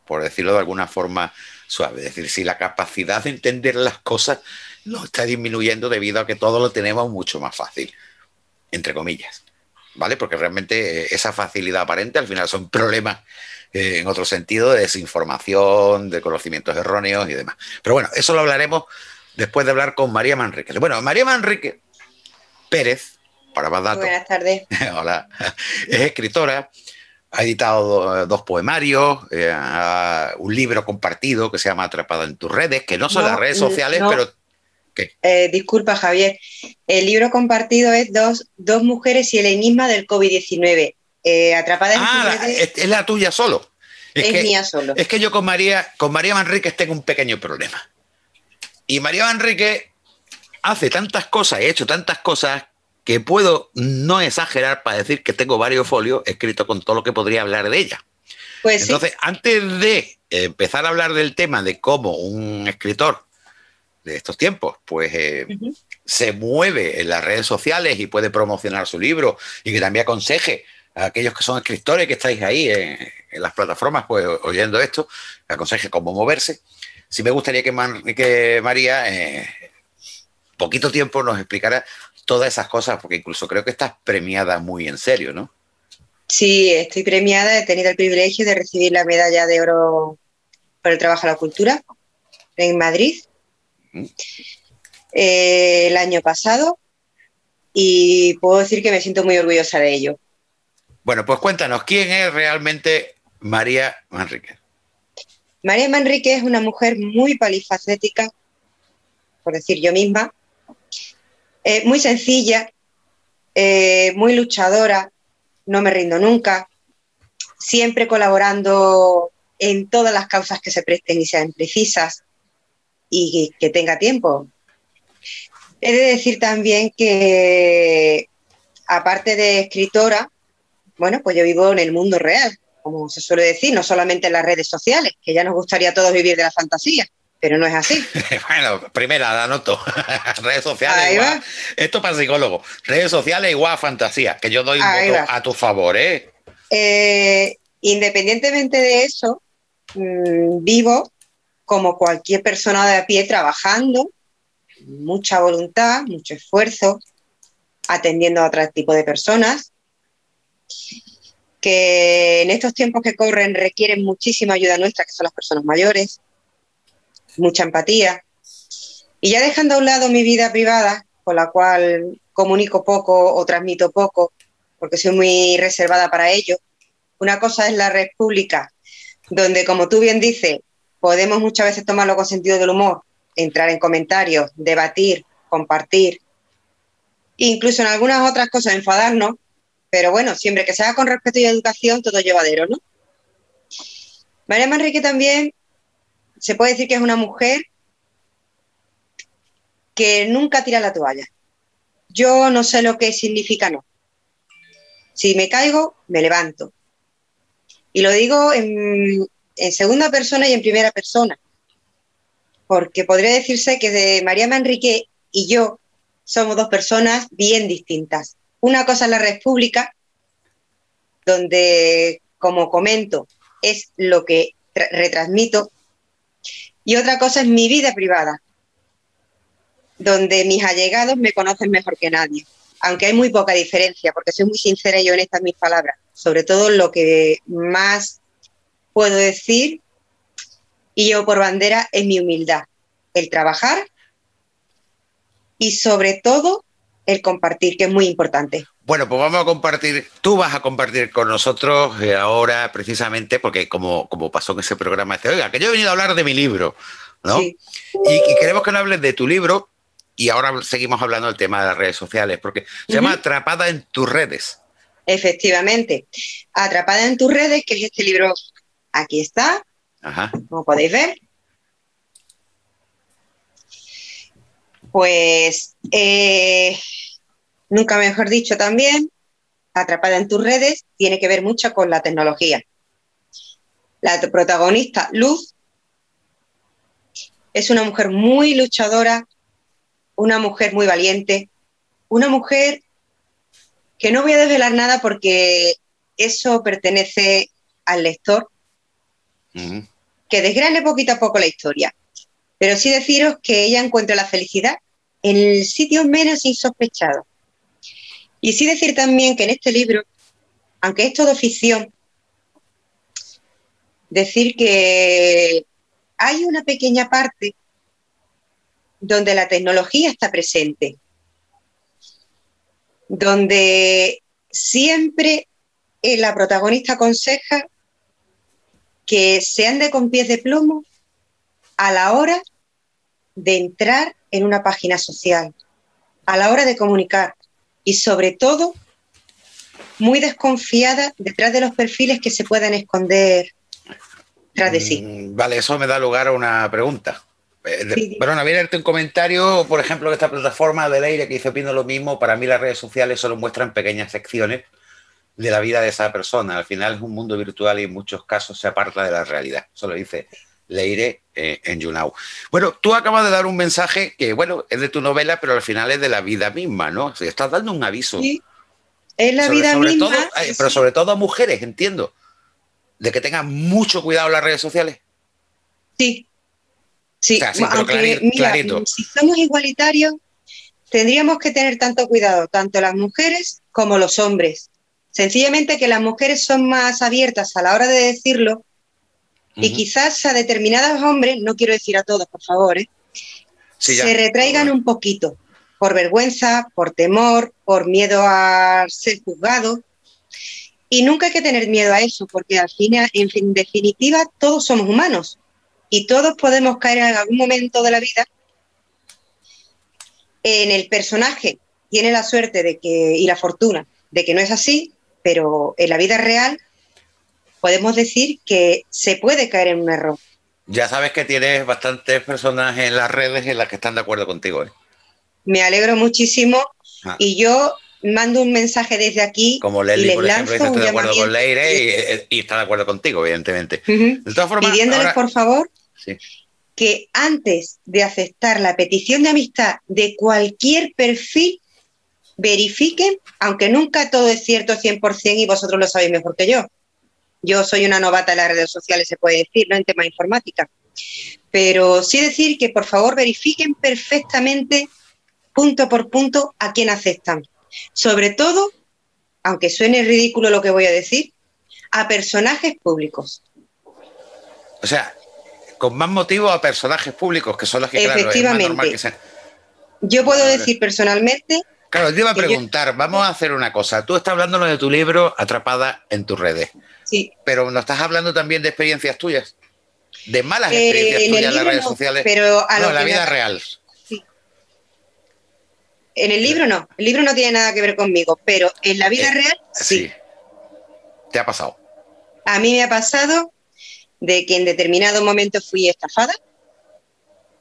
por decirlo de alguna forma suave. Es decir, si la capacidad de entender las cosas no está disminuyendo debido a que todo lo tenemos mucho más fácil, entre comillas. ¿Vale? Porque realmente eh, esa facilidad aparente al final son problemas eh, en otro sentido de desinformación, de conocimientos erróneos y demás. Pero bueno, eso lo hablaremos después de hablar con María Manrique. Bueno, María Manrique Pérez, para más datos. Buenas tardes. Hola. Es escritora, ha editado dos poemarios, eh, un libro compartido que se llama Atrapada en tus redes, que no son las redes sociales, pero eh, disculpa, Javier. El libro compartido es Dos, dos mujeres y el enigma del COVID-19. Eh, atrapada en ah, es, la tuya solo. Es, mía solo. Es que yo con María, con María Manríquez tengo un pequeño problema. Y María Manrique hace tantas cosas, he hecho tantas cosas que puedo no exagerar para decir que tengo varios folios escritos con todo lo que podría hablar de ella. Pues Entonces, antes de empezar a hablar del tema de cómo un escritor de estos tiempos, pues eh, se mueve en las redes sociales y puede promocionar su libro y que también aconseje a aquellos que son escritores que estáis ahí en, las plataformas, pues oyendo esto, aconseje cómo moverse. Sí me gustaría que, que María, eh, poquito tiempo, nos explicara todas esas cosas, porque incluso creo que estás premiada muy en serio, ¿no? Sí, estoy premiada, he tenido el privilegio de recibir la medalla de oro por el trabajo a la cultura en Madrid eh, el año pasado y puedo decir que me siento muy orgullosa de ello. Bueno, pues cuéntanos, ¿quién es realmente María Manrique? María Manrique es una mujer muy polifacética, por decir yo misma, eh, muy sencilla, eh, muy luchadora, no me rindo nunca, siempre colaborando en todas las causas que se presten y sean precisas, y que tenga tiempo. He de decir también que, aparte de escritora, bueno, pues yo vivo en el mundo real, como se suele decir, no solamente en las redes sociales, que ya nos gustaría a todos vivir de la fantasía, pero no es así. bueno, primera, la anoto. redes sociales igual. Esto para psicólogo. Redes sociales igual a fantasía, que yo doy un voto a tu favor, ¿eh? ¿eh? independientemente de eso, mm, vivo como cualquier persona de a pie trabajando, mucha voluntad, mucho esfuerzo, atendiendo a otro tipo de personas, que en estos tiempos que corren requieren muchísima ayuda nuestra, que son las personas mayores, mucha empatía. Y ya dejando a un lado mi vida privada, con la cual comunico poco o transmito poco, porque soy muy reservada para ello, una cosa es la red pública, donde, como tú bien dices, podemos muchas veces tomarlo con sentido del humor, entrar en comentarios, debatir, compartir, incluso en algunas otras cosas enfadarnos, pero bueno, siempre que se haga con respeto y educación, todo llevadero, ¿no? María Manrique también se puede decir que es una mujer que nunca tira la toalla. Yo no sé lo que significa no. Si me caigo, me levanto. Y lo digo en, en segunda persona y en primera persona, porque podría decirse que de María Manrique y yo somos dos personas bien distintas. Una cosa es la República, donde, como comento, es lo que retransmito, y otra cosa es mi vida privada, donde mis allegados me conocen mejor que nadie, aunque hay muy poca diferencia, porque soy muy sincera y honesta en mis palabras, sobre todo lo que más puedo decir y yo por bandera es mi humildad, el trabajar y sobre todo el compartir, que es muy importante. Bueno, pues vamos a compartir, tú vas a compartir con nosotros eh, ahora precisamente, porque como, como pasó en ese programa, dice, oiga, que yo he venido a hablar de mi libro, ¿no? Y, y, queremos que nos hables de tu libro y ahora seguimos hablando del tema de las redes sociales, porque se llama Atrapada en tus redes. Efectivamente, Atrapada en tus redes, que es este libro Aquí está, Ajá. como podéis ver. Pues, eh, nunca mejor dicho también, atrapada en tus redes, tiene que ver mucho con la tecnología. La protagonista, Luz, es una mujer muy luchadora, una mujer muy valiente, una mujer que no voy a desvelar nada porque eso pertenece al lector, que desgrane poquito a poco la historia. Pero sí deciros que ella encuentra la felicidad en el sitio menos insospechado. Y sí decir también que en este libro, aunque es todo ficción, decir que hay una pequeña parte donde la tecnología está presente, donde siempre la protagonista aconseja que se ande con pies de plomo a la hora de entrar en una página social, a la hora de comunicar y sobre todo muy desconfiada detrás de los perfiles que se puedan esconder tras de sí. Mm, vale, eso me da lugar a una pregunta. Eh, Perdona, viene un comentario, por ejemplo, de esta plataforma de aire que hizo opino lo mismo. Para mí las redes sociales solo muestran pequeñas secciones de la vida de esa persona. Al final es un mundo virtual y en muchos casos se aparta de la realidad. Eso lo dice Leire eh, en YouNow. Bueno, tú acabas de dar un mensaje que, bueno, es de tu novela, pero al final es de la vida misma, ¿no? O sea, estás dando un aviso. Sí, es la vida misma. Todo, eh, pero sobre todo a mujeres, entiendo, de que tengan mucho cuidado en las redes sociales. Sí, sí, si somos igualitarios, tendríamos que tener tanto cuidado, tanto las mujeres como los hombres. Sencillamente que las mujeres son más abiertas a la hora de decirlo y quizás a determinados hombres, no quiero decir a todos, por favor, ¿eh? se retraigan un poquito, por vergüenza, por temor, por miedo a ser juzgado. Y nunca hay que tener miedo a eso, porque al fin, en definitiva, todos somos humanos y todos podemos caer en algún momento de la vida en el personaje. Tiene la suerte de que, y la fortuna de que no es así, pero en la vida real podemos decir que se puede caer en un error. Ya sabes que tienes bastantes personas en las redes en las que están de acuerdo contigo. ¿eh? Me alegro muchísimo ah. y yo mando un mensaje desde aquí. Como Lely, por ejemplo, estoy de acuerdo con Leire y, está de acuerdo contigo, evidentemente. de todas formas, Pidiéndoles, por favor, que antes de aceptar la petición de amistad de cualquier perfil, verifiquen, aunque nunca todo es cierto 100% y vosotros lo sabéis mejor que yo. Yo soy una novata en las redes sociales, se puede decir, ¿no? En tema informática. Pero sí decir que por favor verifiquen perfectamente, punto por punto, a quién aceptan. Sobre todo, aunque suene ridículo lo que voy a decir, a personajes públicos. O sea, con más motivo a personajes públicos, que son los que, Efectivamente. Yo puedo decir personalmente Claro, te iba a preguntar, vamos a hacer una cosa. Tú estás hablando de tu libro Atrapada en tus redes. Sí. Pero nos estás hablando también de experiencias tuyas. De malas eh, experiencias tuyas en las redes sociales. Pero no, en la vida real. Sí. En el libro no. El libro no tiene nada que ver conmigo, pero en la vida eh, real sí. ¿Te ha pasado? A mí me ha pasado de que en determinado momento fui estafada.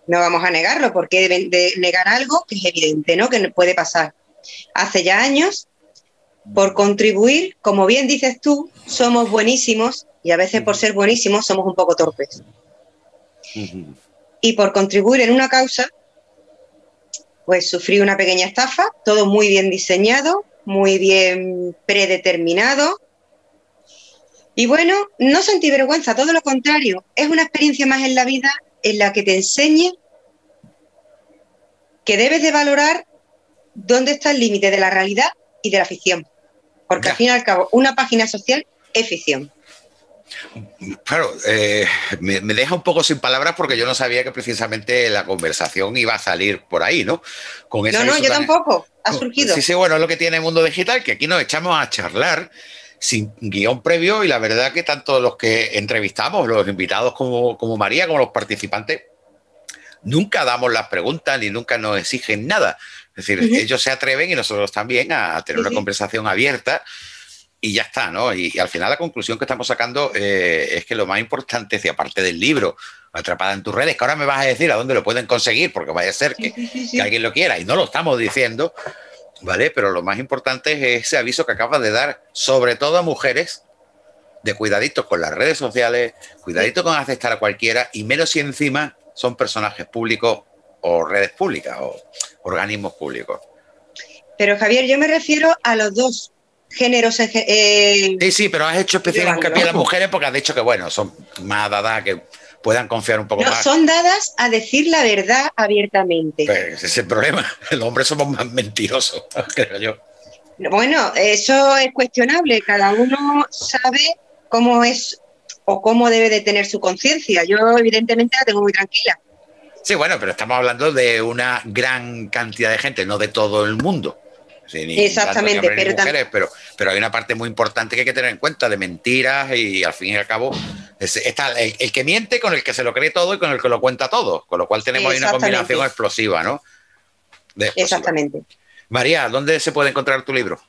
No vamos a negarlo, porque de negar algo que es evidente, ¿no? Que puede pasar hace ya años, por contribuir, como bien dices tú, somos buenísimos y a veces por ser buenísimos somos un poco torpes. Y por contribuir en una causa, pues sufrí una pequeña estafa, todo muy bien diseñado, muy bien predeterminado. Y bueno, no sentí vergüenza, todo lo contrario, es una experiencia más en la vida en la que te enseña que debes de valorar dónde está el límite de la realidad y de la ficción. Porque al fin y al cabo, una página social es ficción. Claro, eh, me, deja un poco sin palabras porque yo no sabía que precisamente la conversación iba a salir por ahí, ¿no? Con no, no, yo tampoco. Ha surgido. Sí, sí, bueno, es lo que tiene el mundo digital, que aquí nos echamos a charlar sin guion previo y la verdad que tanto los que entrevistamos, los invitados como, como María, como los participantes, nunca damos las preguntas ni nunca nos exigen nada. Es decir, ellos se atreven y nosotros también a, tener una conversación abierta y ya está, ¿no? Y, al final la conclusión que estamos sacando eh, es que lo más importante, si aparte del libro, Atrapada en tus redes, que ahora me vas a decir a dónde lo pueden conseguir, porque vaya a ser que, que, alguien lo quiera, y no lo estamos diciendo, ¿vale? Pero lo más importante es ese aviso que acabas de dar, sobre todo a mujeres, de cuidadito con las redes sociales, cuidadito con aceptar a cualquiera, y menos si encima son personajes públicos o redes públicas o organismos públicos. Pero Javier, yo me refiero a los dos géneros. Eh, sí, sí, pero has hecho especial hincapié a las mujeres porque has dicho que, bueno, son más dadas que puedan confiar un poco más. Son dadas a decir la verdad abiertamente. Pues ese es el problema. Los hombres somos más mentirosos, creo yo. Bueno, eso es cuestionable. Cada uno sabe cómo es o cómo debe de tener su conciencia. Yo, evidentemente, la tengo muy tranquila. Sí, bueno, pero estamos hablando de una gran cantidad de gente, no de todo el mundo. Exactamente, pero, pero, hay una parte muy importante que hay que tener en cuenta de mentiras y al fin y al cabo está el, que miente con el que se lo cree todo y con el que lo cuenta todo, con lo cual tenemos ahí una combinación explosiva, ¿no? Exactamente. María, ¿dónde se puede encontrar tu libro?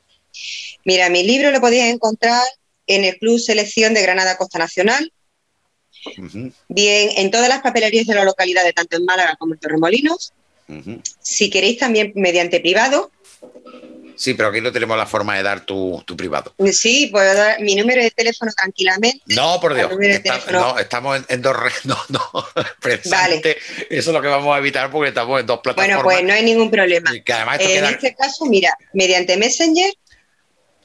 Mira, mi libro lo podías encontrar en el Club Selección de Granada Costa Nacional, bien en todas las papelerías de la localidad, de tanto en Málaga como en Torremolinos. Si queréis también mediante privado, Sí, pero aquí no tenemos la forma de dar tu, privado. Sí, puedo dar mi número de teléfono tranquilamente. No, por Dios. no, estamos en, dos redes. No, no. Precisamente eso es lo que vamos a evitar porque estamos en dos plataformas. Bueno, pues no hay ningún problema. en este caso, mira, mediante Messenger.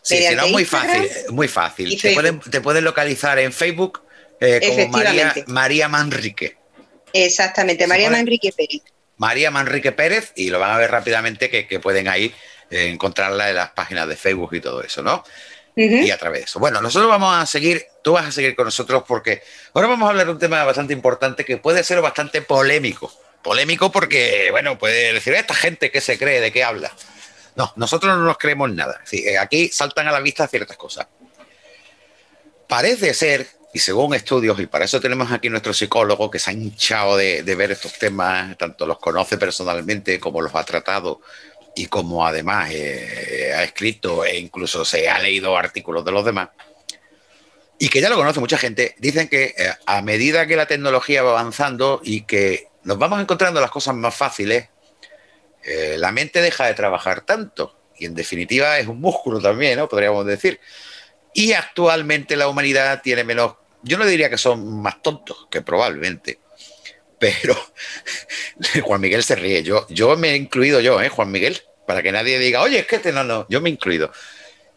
Sí, si no, muy fácil. Muy fácil. Te pueden, te pueden, localizar en Facebook eh, como María, María Manrique. Exactamente, María Manrique Pérez. María Manrique Pérez y lo van a ver rápidamente que, que pueden ahí eh, encontrarla en las páginas de Facebook y todo eso, ¿no? Y a través de eso. Bueno, nosotros vamos a seguir, tú vas a seguir con nosotros porque ahora vamos a hablar de un tema bastante importante que puede ser bastante polémico. Polémico porque, bueno, puede decir, esta gente que se cree, de qué habla. No, nosotros no nos creemos nada. Eh, aquí saltan a la vista ciertas cosas. Parece ser, y según estudios, y para eso tenemos aquí nuestro psicólogo que se ha hinchado de, ver estos temas, tanto los conoce personalmente como los ha tratado y como además eh, ha escrito e incluso se ha leído artículos de los demás, y que ya lo conoce mucha gente, dicen que eh, a medida que la tecnología va avanzando y que nos vamos encontrando las cosas más fáciles, eh, la mente deja de trabajar tanto. Y en definitiva es un músculo también, ¿no? Podríamos decir. Y actualmente la humanidad tiene menos, yo no diría que son más tontos, que probablemente, pero Juan Miguel se ríe. Yo, yo me he incluido yo, ¿eh, Juan Miguel? para que nadie diga, oye, es que este no, no, yo me he incluido.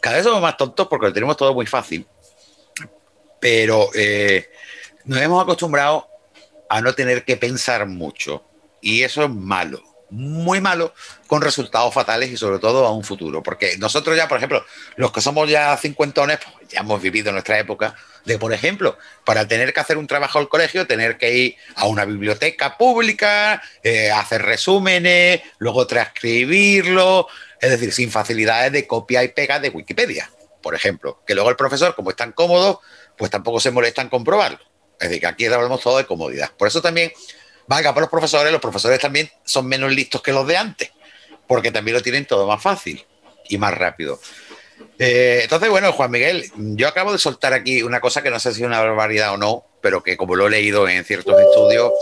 Cada vez somos más tontos porque lo tenemos todo muy fácil, pero eh, nos hemos acostumbrado a no tener que pensar mucho y eso es malo, muy malo con resultados fatales y sobre todo a un futuro, porque nosotros ya, por ejemplo, los que somos ya cincuentones, pues ya hemos vivido nuestra época de, por ejemplo, para tener que hacer un trabajo al colegio, tener que ir a una biblioteca pública, eh, hacer resúmenes, luego transcribirlo, es decir, sin facilidades de copia y pega de Wikipedia, por ejemplo, que luego el profesor, como es tan cómodo, pues tampoco se molesta en comprobarlo. Es decir, que aquí hablamos todo de comodidad. Por eso también, valga para los profesores, los profesores también son menos listos que los de antes, porque también lo tienen todo más fácil y más rápido. Eh, entonces, bueno, Juan Miguel, yo acabo de soltar aquí una cosa que no sé si es una barbaridad o no, pero que como lo he leído en ciertos estudios,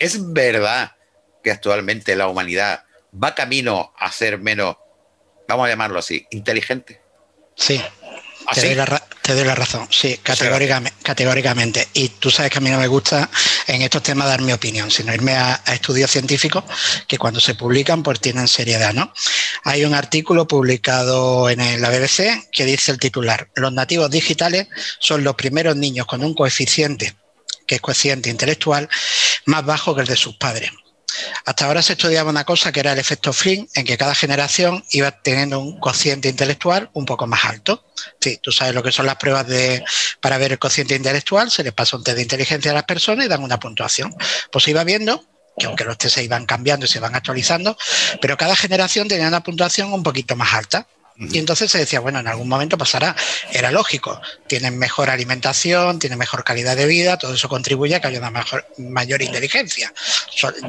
es verdad que actualmente la humanidad va camino a ser menos, vamos a llamarlo así, inteligente. Sí. ¿Ah, te, doy la, ra- te doy la razón, sí, categóricamente, categóricamente. Y tú sabes que a mí no me gusta en estos temas dar mi opinión, sino irme a, a estudios científicos que cuando se publican pues tienen seriedad, ¿no? Hay un artículo publicado en el- la BBC que dice el titular, los nativos digitales son los primeros niños con un coeficiente, que es coeficiente intelectual, más bajo que el de sus padres. Hasta ahora se estudiaba una cosa que era el efecto Flynn, en que cada generación iba teniendo un cociente intelectual un poco más alto. Sí, tú sabes lo que son las pruebas de, para ver el cociente intelectual, se les pasa un test de inteligencia a las personas y dan una puntuación. Pues se iba viendo que aunque los test se iban cambiando y se van actualizando, pero cada generación tenía una puntuación un poquito más alta. Y entonces se decía, bueno, en algún momento pasará. Era lógico. Tienen mejor alimentación, tienen mejor calidad de vida, todo eso contribuye a que haya una mayor inteligencia.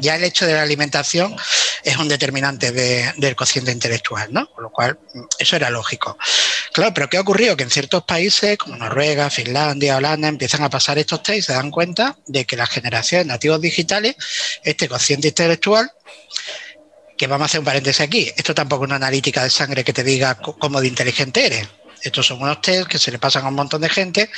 Ya el hecho de la alimentación es un determinante de- del cociente intelectual, ¿no? Con lo cual, eso era lógico. Claro, pero ¿qué ha ocurrido? Que en ciertos países, como Noruega, Finlandia, Holanda, empiezan a pasar estos test y se dan cuenta de que las generaciones nativos digitales, este cociente intelectual, que vamos a hacer un paréntesis aquí, esto tampoco es una analítica de sangre que te diga cómo de inteligente eres. Estos son unos test que se le pasan a un montón de gente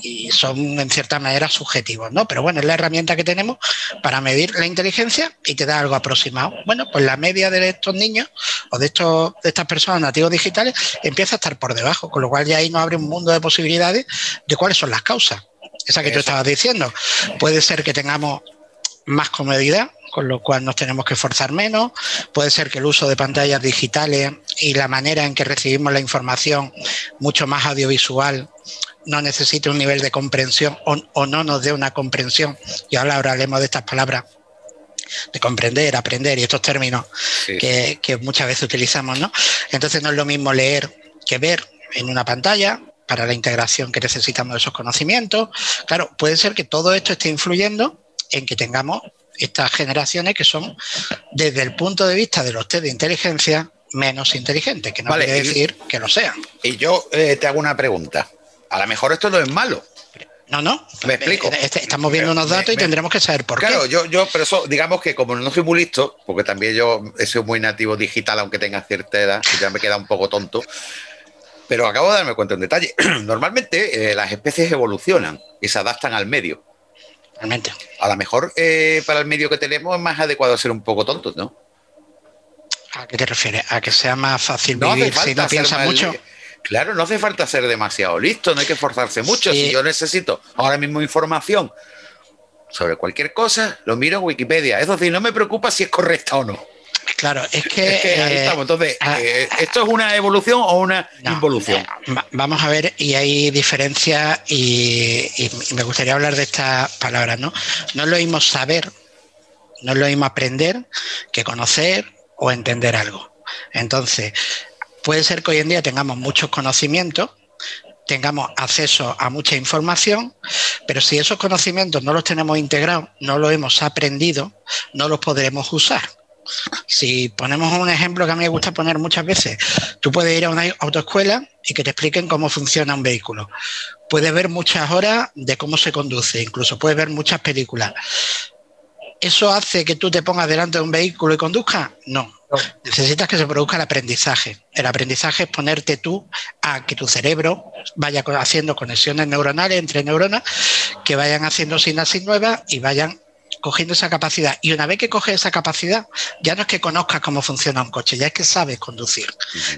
y son en cierta manera subjetivos, ¿no? Pero bueno, es la herramienta que tenemos para medir la inteligencia y te da algo aproximado. Bueno, pues la media de estos niños o de estos de estas personas nativos digitales empieza a estar por debajo, con lo cual ya ahí nos abre un mundo de posibilidades de cuáles son las causas. Esa que tú estabas diciendo. Puede ser que tengamos más comodidad, con lo cual nos tenemos que esforzar menos. Puede ser que el uso de pantallas digitales y la manera en que recibimos la información mucho más audiovisual no necesite un nivel de comprensión o, o no nos dé una comprensión. Y ahora hablaremos de estas palabras de comprender, aprender y estos términos Sí. que, que muchas veces utilizamos, ¿no? Entonces no es lo mismo leer que ver en una pantalla para la integración que necesitamos de esos conocimientos. Claro, puede ser que todo esto esté influyendo en que tengamos estas generaciones que son, desde el punto de vista de los test de inteligencia, menos inteligentes, que no Vale, quiere y- decir que lo sean. Y yo eh, te hago una pregunta. A lo mejor esto no es malo. No, no. Me explico. Eh, este- Estamos viendo unos Me- datos y tendremos que saber por Claro, qué. yo, yo, pero eso, digamos que como no soy muy listo, porque también yo he sido muy nativo digital, aunque tenga cierta edad, que ya me queda un poco tonto, pero acabo de darme cuenta en detalle. Normalmente eh, las especies evolucionan y se adaptan al medio. Realmente. A lo mejor eh, para el medio que tenemos es más adecuado ser un poco tontos, ¿no? ¿A qué te refieres? ¿A que sea más fácil No vivir si no piensas mucho? Claro, no hace falta ser demasiado listo, no hay que esforzarse mucho. Sí. Si yo necesito ahora mismo información sobre cualquier cosa, lo miro en Wikipedia. Es decir, no me preocupa si es correcta o no. Claro, es que... Es que ahí eh, estamos. Entonces, ah, eh, ¿esto es una evolución o una No, involución? eh, va- vamos a ver, y hay diferencias, y, y me gustaría hablar de estas palabras, ¿no? No es lo mismo saber, no es lo mismo aprender que conocer o entender algo. Entonces, puede ser que hoy en día tengamos muchos conocimientos, tengamos acceso a mucha información, pero si esos conocimientos no los tenemos integrados, no los hemos aprendido, no los podremos usar. Si ponemos un ejemplo que a mí me gusta poner muchas veces, tú puedes ir a una autoescuela y que te expliquen cómo funciona un vehículo. Puedes ver muchas horas de cómo se conduce, incluso puedes ver muchas películas. ¿Eso hace que tú te pongas delante de un vehículo y conduzcas? No. No. Necesitas que se produzca el aprendizaje. El aprendizaje es ponerte tú a que tu cerebro vaya haciendo conexiones neuronales entre neuronas que vayan haciendo sinapsis nuevas y vayan cogiendo esa capacidad. Y una vez que coges esa capacidad, ya no es que conozcas cómo funciona un coche, ya es que sabes conducir.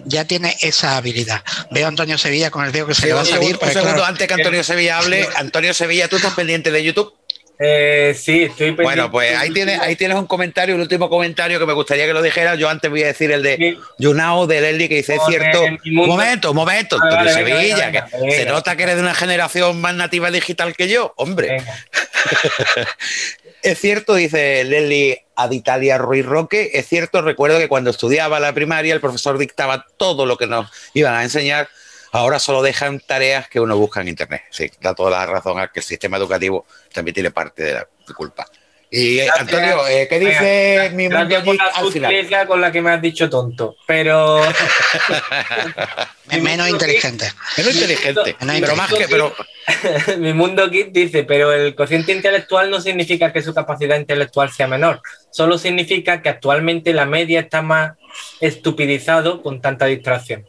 Ya tienes esa habilidad. Veo a Antonio Sevilla con el dedo que se Sí, le va a un salir. un segundo claro, antes que Antonio Sevilla hable. Antonio Sevilla, ¿tú estás pendiente de YouTube? Eh, sí, estoy pendiente. Bueno, pues ahí tienes, ahí tienes un comentario, el último comentario que me gustaría que lo dijeras. Yo antes voy a decir el de Sí. Junao de Leslie que dice, es cierto. mundo- Momento, momento, Vale, Antonio venga, Sevilla, venga, que venga, se nota que eres de una generación más nativa digital que yo, hombre. Es cierto, dice Leslie Aditalia Ruiz Roque, es cierto, recuerdo que cuando estudiaba la primaria el profesor dictaba todo lo que nos iban a enseñar, ahora solo dejan tareas que uno busca en internet. Sí, da toda la razón a que el sistema educativo también tiene parte de la culpa. Y eh, Gracias. Antonio, eh, ¿qué dice Venga, mi mundo Gracias por geek la al final? con la que me has dicho tonto. Pero. es menos inteligente. Menos inteligente, Menos pero más que, pero Mi mundo geek dice, pero el cociente intelectual no significa que su capacidad intelectual sea menor. Solo significa que actualmente la media está más estupidizado con tanta distracción.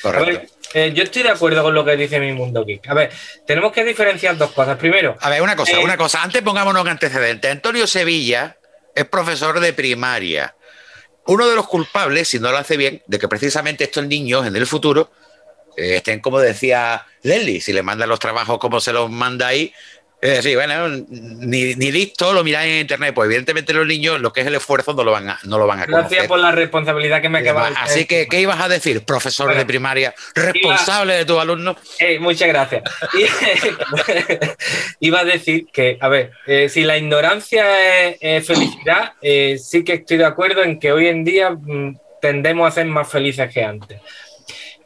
A correcto. ver, eh, yo estoy de acuerdo con lo que dice mi mundo geek. A ver, tenemos que diferenciar dos cosas. Primero. A ver, una cosa, eh, una cosa. Antes pongámonos en antecedentes. Antonio Sevilla es profesor de primaria. Uno de los culpables, si no lo hace bien, de que precisamente estos niños en el futuro eh, estén, como decía Leslie, si le mandan los trabajos como se los manda ahí, es decir, bueno, ni, ni, listo, lo miráis en internet. Pues evidentemente los niños, lo que es el esfuerzo, no lo van a, no lo van a Gracias conocer. por la responsabilidad que me acabas de Así que, ¿qué ibas a decir, profesor bueno, de primaria, responsable iba, de tus alumnos? Eh, muchas gracias. iba a decir que, a ver, eh, si la ignorancia es, es felicidad, eh, sí que estoy de acuerdo en que hoy en día mmm, tendemos a ser más felices que antes.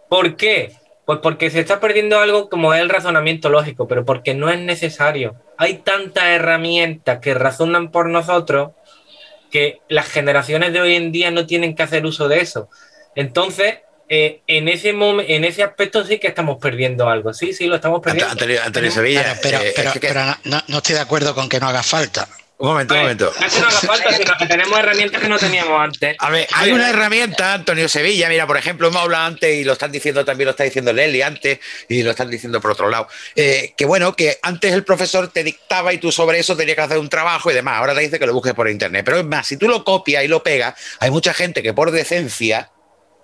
¿Por qué? Pues porque se está perdiendo algo como es el razonamiento lógico, pero porque no es necesario. Hay tantas herramientas que razonan por nosotros que las generaciones de hoy en día no tienen que hacer uso de eso. Entonces, eh, en, ese en ese aspecto sí que estamos perdiendo algo. Sí, sí, lo estamos perdiendo. Antonio, Antonio Sevilla. Pero, eh, pero, es que- pero no, no estoy de acuerdo con que no haga falta. Un momento, un momento. Que no haga falta, sino que tenemos herramientas que no teníamos antes. A ver, hay una herramienta, Antonio Sevilla, mira, por ejemplo, hemos hablado antes y lo están diciendo también, lo está diciendo Leli antes y lo están diciendo por otro lado, eh, que bueno, que antes el profesor te dictaba y tú sobre eso tenías que hacer un trabajo y demás, ahora te dice que lo busques por internet, pero es más, si tú lo copias y lo pegas, hay mucha gente que por decencia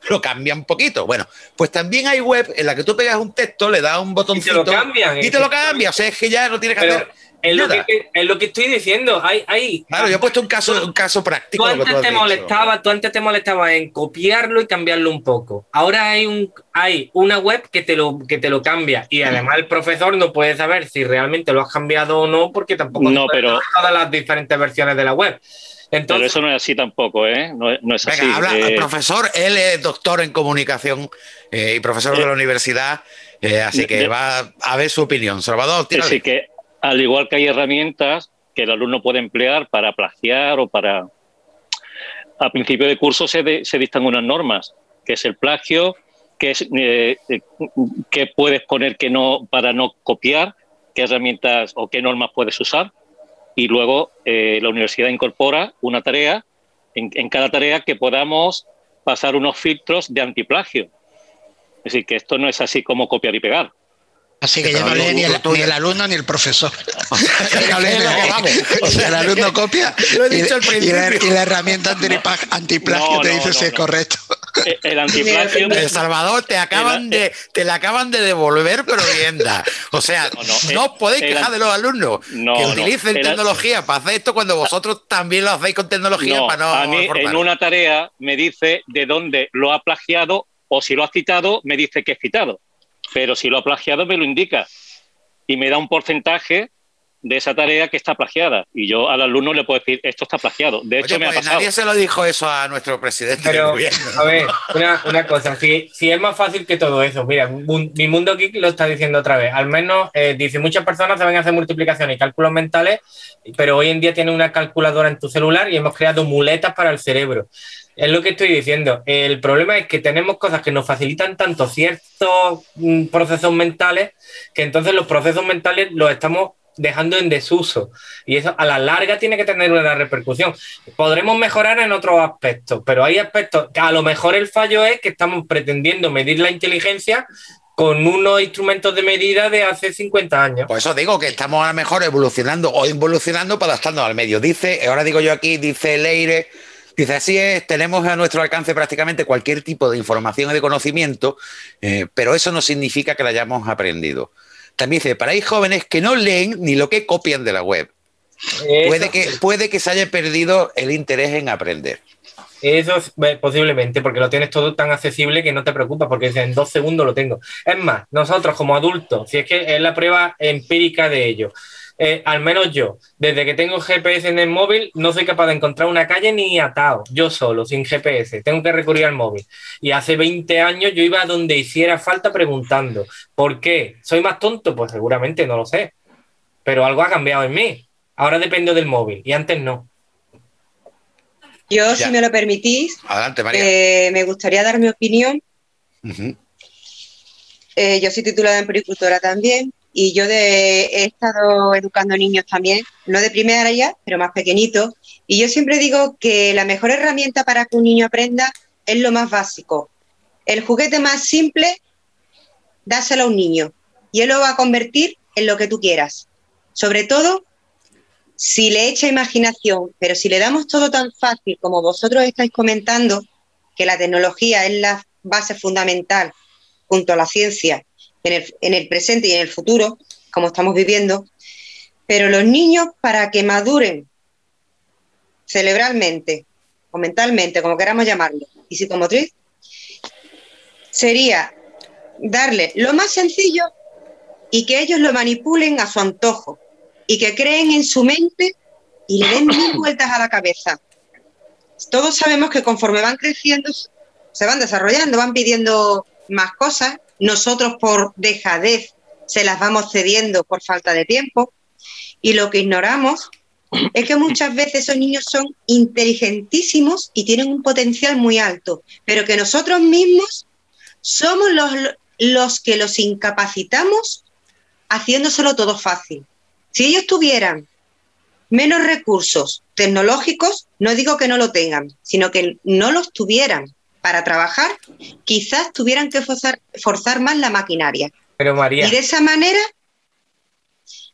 lo cambia un poquito. Bueno, pues también hay web en la que tú pegas un texto, le das un botoncito cambian, y te lo cambia, o sea, es que ya no tienes que Pero hacer es lo, que, es lo que estoy diciendo. Hay, hay, Claro, yo he puesto un caso, un caso práctico. antes tú has te molestaba, tú antes te molestaba en copiarlo y cambiarlo un poco. Ahora hay un hay una web que te lo que te lo cambia y además el profesor no puede saber si realmente lo has cambiado o no porque tampoco No, pero- todas las diferentes versiones de la web. Pero Entonces, eso no es así tampoco, ¿eh? No, es- no es así. Venga, habla, Eh, profesor, él es doctor en comunicación eh, y profesor de la universidad, eh, así que de- va a ver su opinión. Salvador, tírale. decir, que al igual que hay herramientas que el alumno puede emplear para plagiar o para... A principio de curso se, se dictan unas normas, que es el plagio, que eh, eh, que puedes poner que no para no copiar, qué herramientas o qué normas puedes usar, y luego eh, la universidad incorpora una tarea, en, en cada tarea que podamos pasar unos filtros de antiplagio. Es decir, que esto no es así como copiar y pegar. Así que ya no lee ni el, ni el alumno ni el profesor. no lee. O sea, el alumno copia Lo he y, dicho y la, principio. y la herramienta antiplagio No, te dice no, si es no. correcto. Eh, El antiplagio... El Salvador, te acaban de, te la acaban de devolver, pero bien da. O sea, No, no, no, os podéis el- quejar de los alumnos No, que no, utilicen el- tecnología para hacer esto cuando vosotros también lo hacéis con tecnología No, para no. a mí en una tarea me dice de dónde lo ha plagiado o si lo ha citado, me dice que es citado. Pero si lo ha plagiado, me lo indica. Y me da un porcentaje de esa tarea que está plagiada. Y yo al alumno le puedo decir, esto está plagiado. De hecho, Oye, me ha pues pasado. nadie se lo dijo eso a nuestro presidente del Pero, gobierno. a ver, una, una cosa, si, si es más fácil que todo eso, mira, mi mundo geek lo está diciendo otra vez, al menos eh, dice, muchas personas saben hacer multiplicación y cálculos mentales, pero hoy en día tienen una calculadora en tu celular y hemos creado muletas para el cerebro. Es lo que estoy diciendo. El problema es que tenemos cosas que nos facilitan tanto ciertos mm, procesos mentales que entonces los procesos mentales los estamos dejando en desuso. Y eso a la larga tiene que tener una repercusión. Podremos mejorar en otros aspectos, pero hay aspectos que a lo mejor el fallo es que estamos pretendiendo medir la inteligencia con unos instrumentos de medida de hace 50 años. Por eso digo que estamos a lo mejor evolucionando o involucionando para adaptarnos al medio. Dice, ahora digo yo aquí, dice Leire, dice así es, tenemos a nuestro alcance prácticamente cualquier tipo de información y de conocimiento, eh, pero eso no significa que la hayamos aprendido. También dice, para hay jóvenes que no leen ni lo que copian de la web. Puede que, puede que se haya perdido el interés en aprender. Eso es, posiblemente, porque lo tienes todo tan accesible que no te preocupa, porque en dos segundos lo tengo. Es más, nosotros como adultos, si es que es la prueba empírica de ello, eh, al menos yo, desde que tengo GPS en el móvil, no soy capaz de encontrar una calle ni atado, yo solo, sin GPS, tengo que recurrir al móvil. Y hace 20 años yo iba a donde hiciera falta preguntando, ¿por qué? ¿Soy más tonto? Pues seguramente no lo sé, pero algo ha cambiado en mí. Ahora dependo del móvil y antes no. Yo, Ya. si me lo permitís, Adelante, María. eh, me gustaría dar mi opinión. Eh, yo soy titulada en pericultora también y yo he estado educando niños también, no de primera ya, pero más pequeñitos. Y yo siempre digo que la mejor herramienta para que un niño aprenda es lo más básico. El juguete más simple dáselo a un niño y él lo va a convertir en lo que tú quieras. Sobre todo, si le echa imaginación, pero si le damos todo tan fácil como vosotros estáis comentando, que la tecnología es la base fundamental junto a la ciencia en el, en el presente y en el futuro, como estamos viviendo, pero los niños para que maduren cerebralmente o mentalmente, como queramos llamarlo, y psicomotriz, sería darle lo más sencillo y que ellos lo manipulen a su antojo y que creen en su mente y le den mil vueltas a la cabeza. Todos sabemos que conforme van creciendo, se van desarrollando, van pidiendo más cosas. Nosotros por dejadez se las vamos cediendo por falta de tiempo. Y lo que ignoramos es que muchas veces esos niños son inteligentísimos y tienen un potencial muy alto, pero que nosotros mismos somos los, los que los incapacitamos haciéndoselo todo fácil. Si ellos tuvieran menos recursos tecnológicos, no digo que no lo tengan, sino que no los tuvieran para trabajar, quizás tuvieran que forzar, forzar más la maquinaria. Pero María. Y de esa manera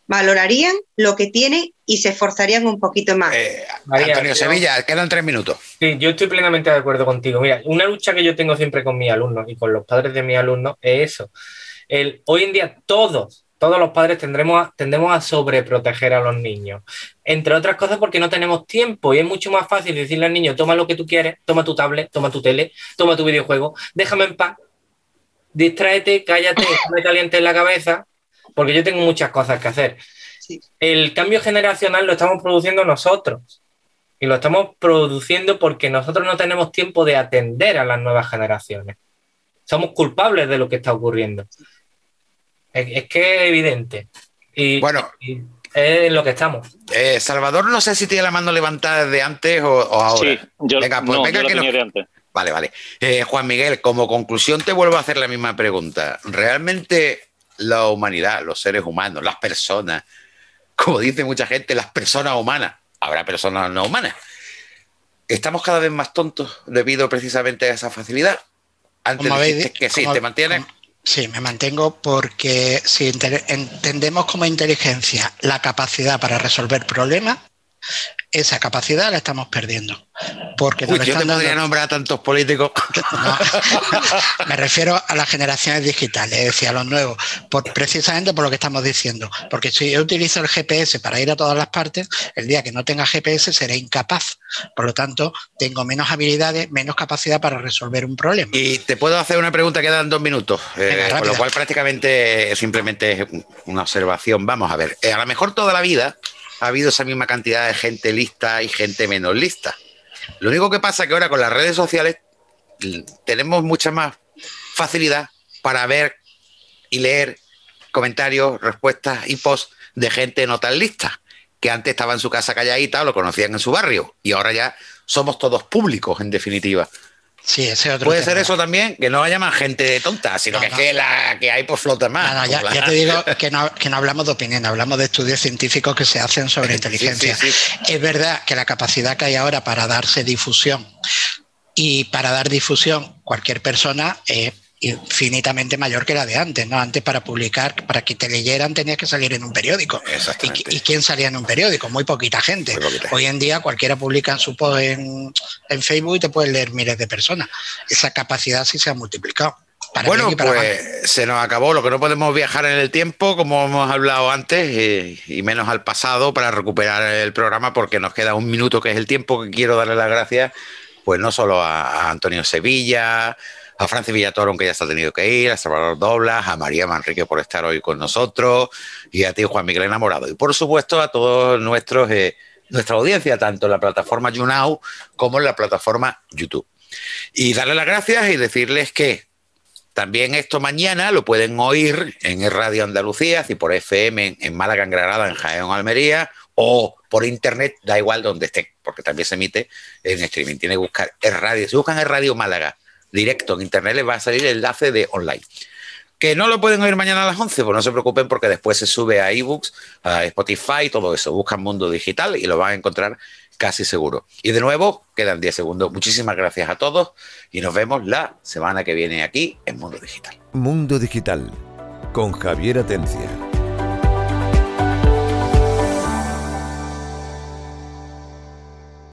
valorarían lo que tienen y se esforzarían un poquito más. Eh, María, Antonio yo- Sevilla, quedan tres minutos. Sí, yo estoy plenamente de acuerdo contigo. Mira, una lucha que yo tengo siempre con mis alumnos y con los padres de mis alumnos es eso. El, hoy en día todos, todos los padres tendremos a- tendemos a sobreproteger a los niños. Entre otras cosas porque no tenemos tiempo y es mucho más fácil decirle al niño, toma lo que tú quieres, toma tu tablet, toma tu tele, toma tu videojuego, déjame en paz, distráete, cállate, me caliente en la cabeza, porque yo tengo muchas cosas que hacer. Sí. El cambio generacional lo estamos produciendo nosotros. Y lo estamos produciendo porque nosotros no tenemos tiempo de atender a las nuevas generaciones. Somos culpables de lo que está ocurriendo. Es, es que es evidente. Y, Bueno. y es en lo que estamos. Eh, Salvador, no sé si tiene la mano levantada desde antes o, o ahora. Sí, yo, Venga, pues no, venga yo la que tenía nos- de antes. Vale, vale. Eh, Juan Miguel, como conclusión te vuelvo a hacer la misma pregunta. ¿Realmente la humanidad, los seres humanos, las personas, como dice mucha gente, las personas humanas, habrá personas no humanas, estamos cada vez más tontos debido precisamente a esa facilidad? Antes dijiste di- que sí, ¿te mantienes? como- Sí, me mantengo porque si entendemos como inteligencia la capacidad para resolver problemas, esa capacidad la estamos perdiendo. Porque Uy, yo te dando- podría nombrar a tantos políticos. No, me refiero a las generaciones digitales, es decir, a los nuevos, por, precisamente por lo que estamos diciendo. Porque si yo utilizo el GPS para ir a todas las partes, el día que no tenga GPS seré incapaz. Por lo tanto, tengo menos habilidades, menos capacidad para resolver un problema. Y te puedo hacer una pregunta, quedan dos minutos, eh, con lo cual prácticamente simplemente es una observación. Vamos a ver, eh, a lo mejor toda la vida ha habido esa misma cantidad de gente lista y gente menos lista. Lo único que pasa es que ahora con las redes sociales tenemos mucha más facilidad para ver y leer comentarios, respuestas y posts de gente no tan lista, que antes estaba en su casa calladita o lo conocían en su barrio y ahora ya somos todos públicos en definitiva. Sí, ese es otro Puede tema. ser eso también, que no haya más gente tonta, sino No, que no. es que la que hay pues flota más. No, no, ya, te digo que no, que no hablamos de opinión, hablamos de estudios científicos que se hacen sobre Sí, inteligencia. sí, sí. Es verdad que la capacidad que hay ahora para darse difusión y para dar difusión cualquier persona es infinitamente mayor que la de antes, ¿no? Antes para publicar, para que te leyeran tenías que salir en un periódico. ¿Y, y quién salía en un periódico? Muy poquita gente. Muy poquita Hoy en día cualquiera publica en su post en, en Facebook y te pueden leer miles de personas. Esa capacidad sí se ha multiplicado. para Bueno, para mal. pues se nos acabó. Lo que no podemos viajar en el tiempo, como hemos hablado antes, y menos al pasado para recuperar el programa, porque nos queda un minuto, que es el tiempo que quiero darle las gracias, pues no solo a, a Antonio Sevilla, a Francis Villatoro, aunque ya se ha tenido que ir, a Salvador Doblas, a María Manrique por estar hoy con nosotros, y a ti, Juan Miguel Enamorado. Y por supuesto a todos nuestros, eh, nuestra audiencia, tanto en la plataforma YouNow como en la plataforma YouTube. Y darle las gracias y decirles que también esto mañana lo pueden oír en Radio Andalucía, si por FM en, Málaga, en Granada, en Jaén Almería, o por internet, da igual donde esté, porque también se emite en streaming. Tiene que buscar el radio. Si buscan el Radio Málaga directo en internet, les va a salir el enlace de online. Que no lo pueden oír mañana a las 11, pues no se preocupen porque después se sube a ebooks, a Spotify, todo eso. Buscan Mundo Digital y lo van a encontrar casi seguro. Y de nuevo, quedan 10 segundos. Muchísimas gracias a todos y nos vemos la semana que viene aquí en Mundo Digital. Mundo Digital con Javier Atencia.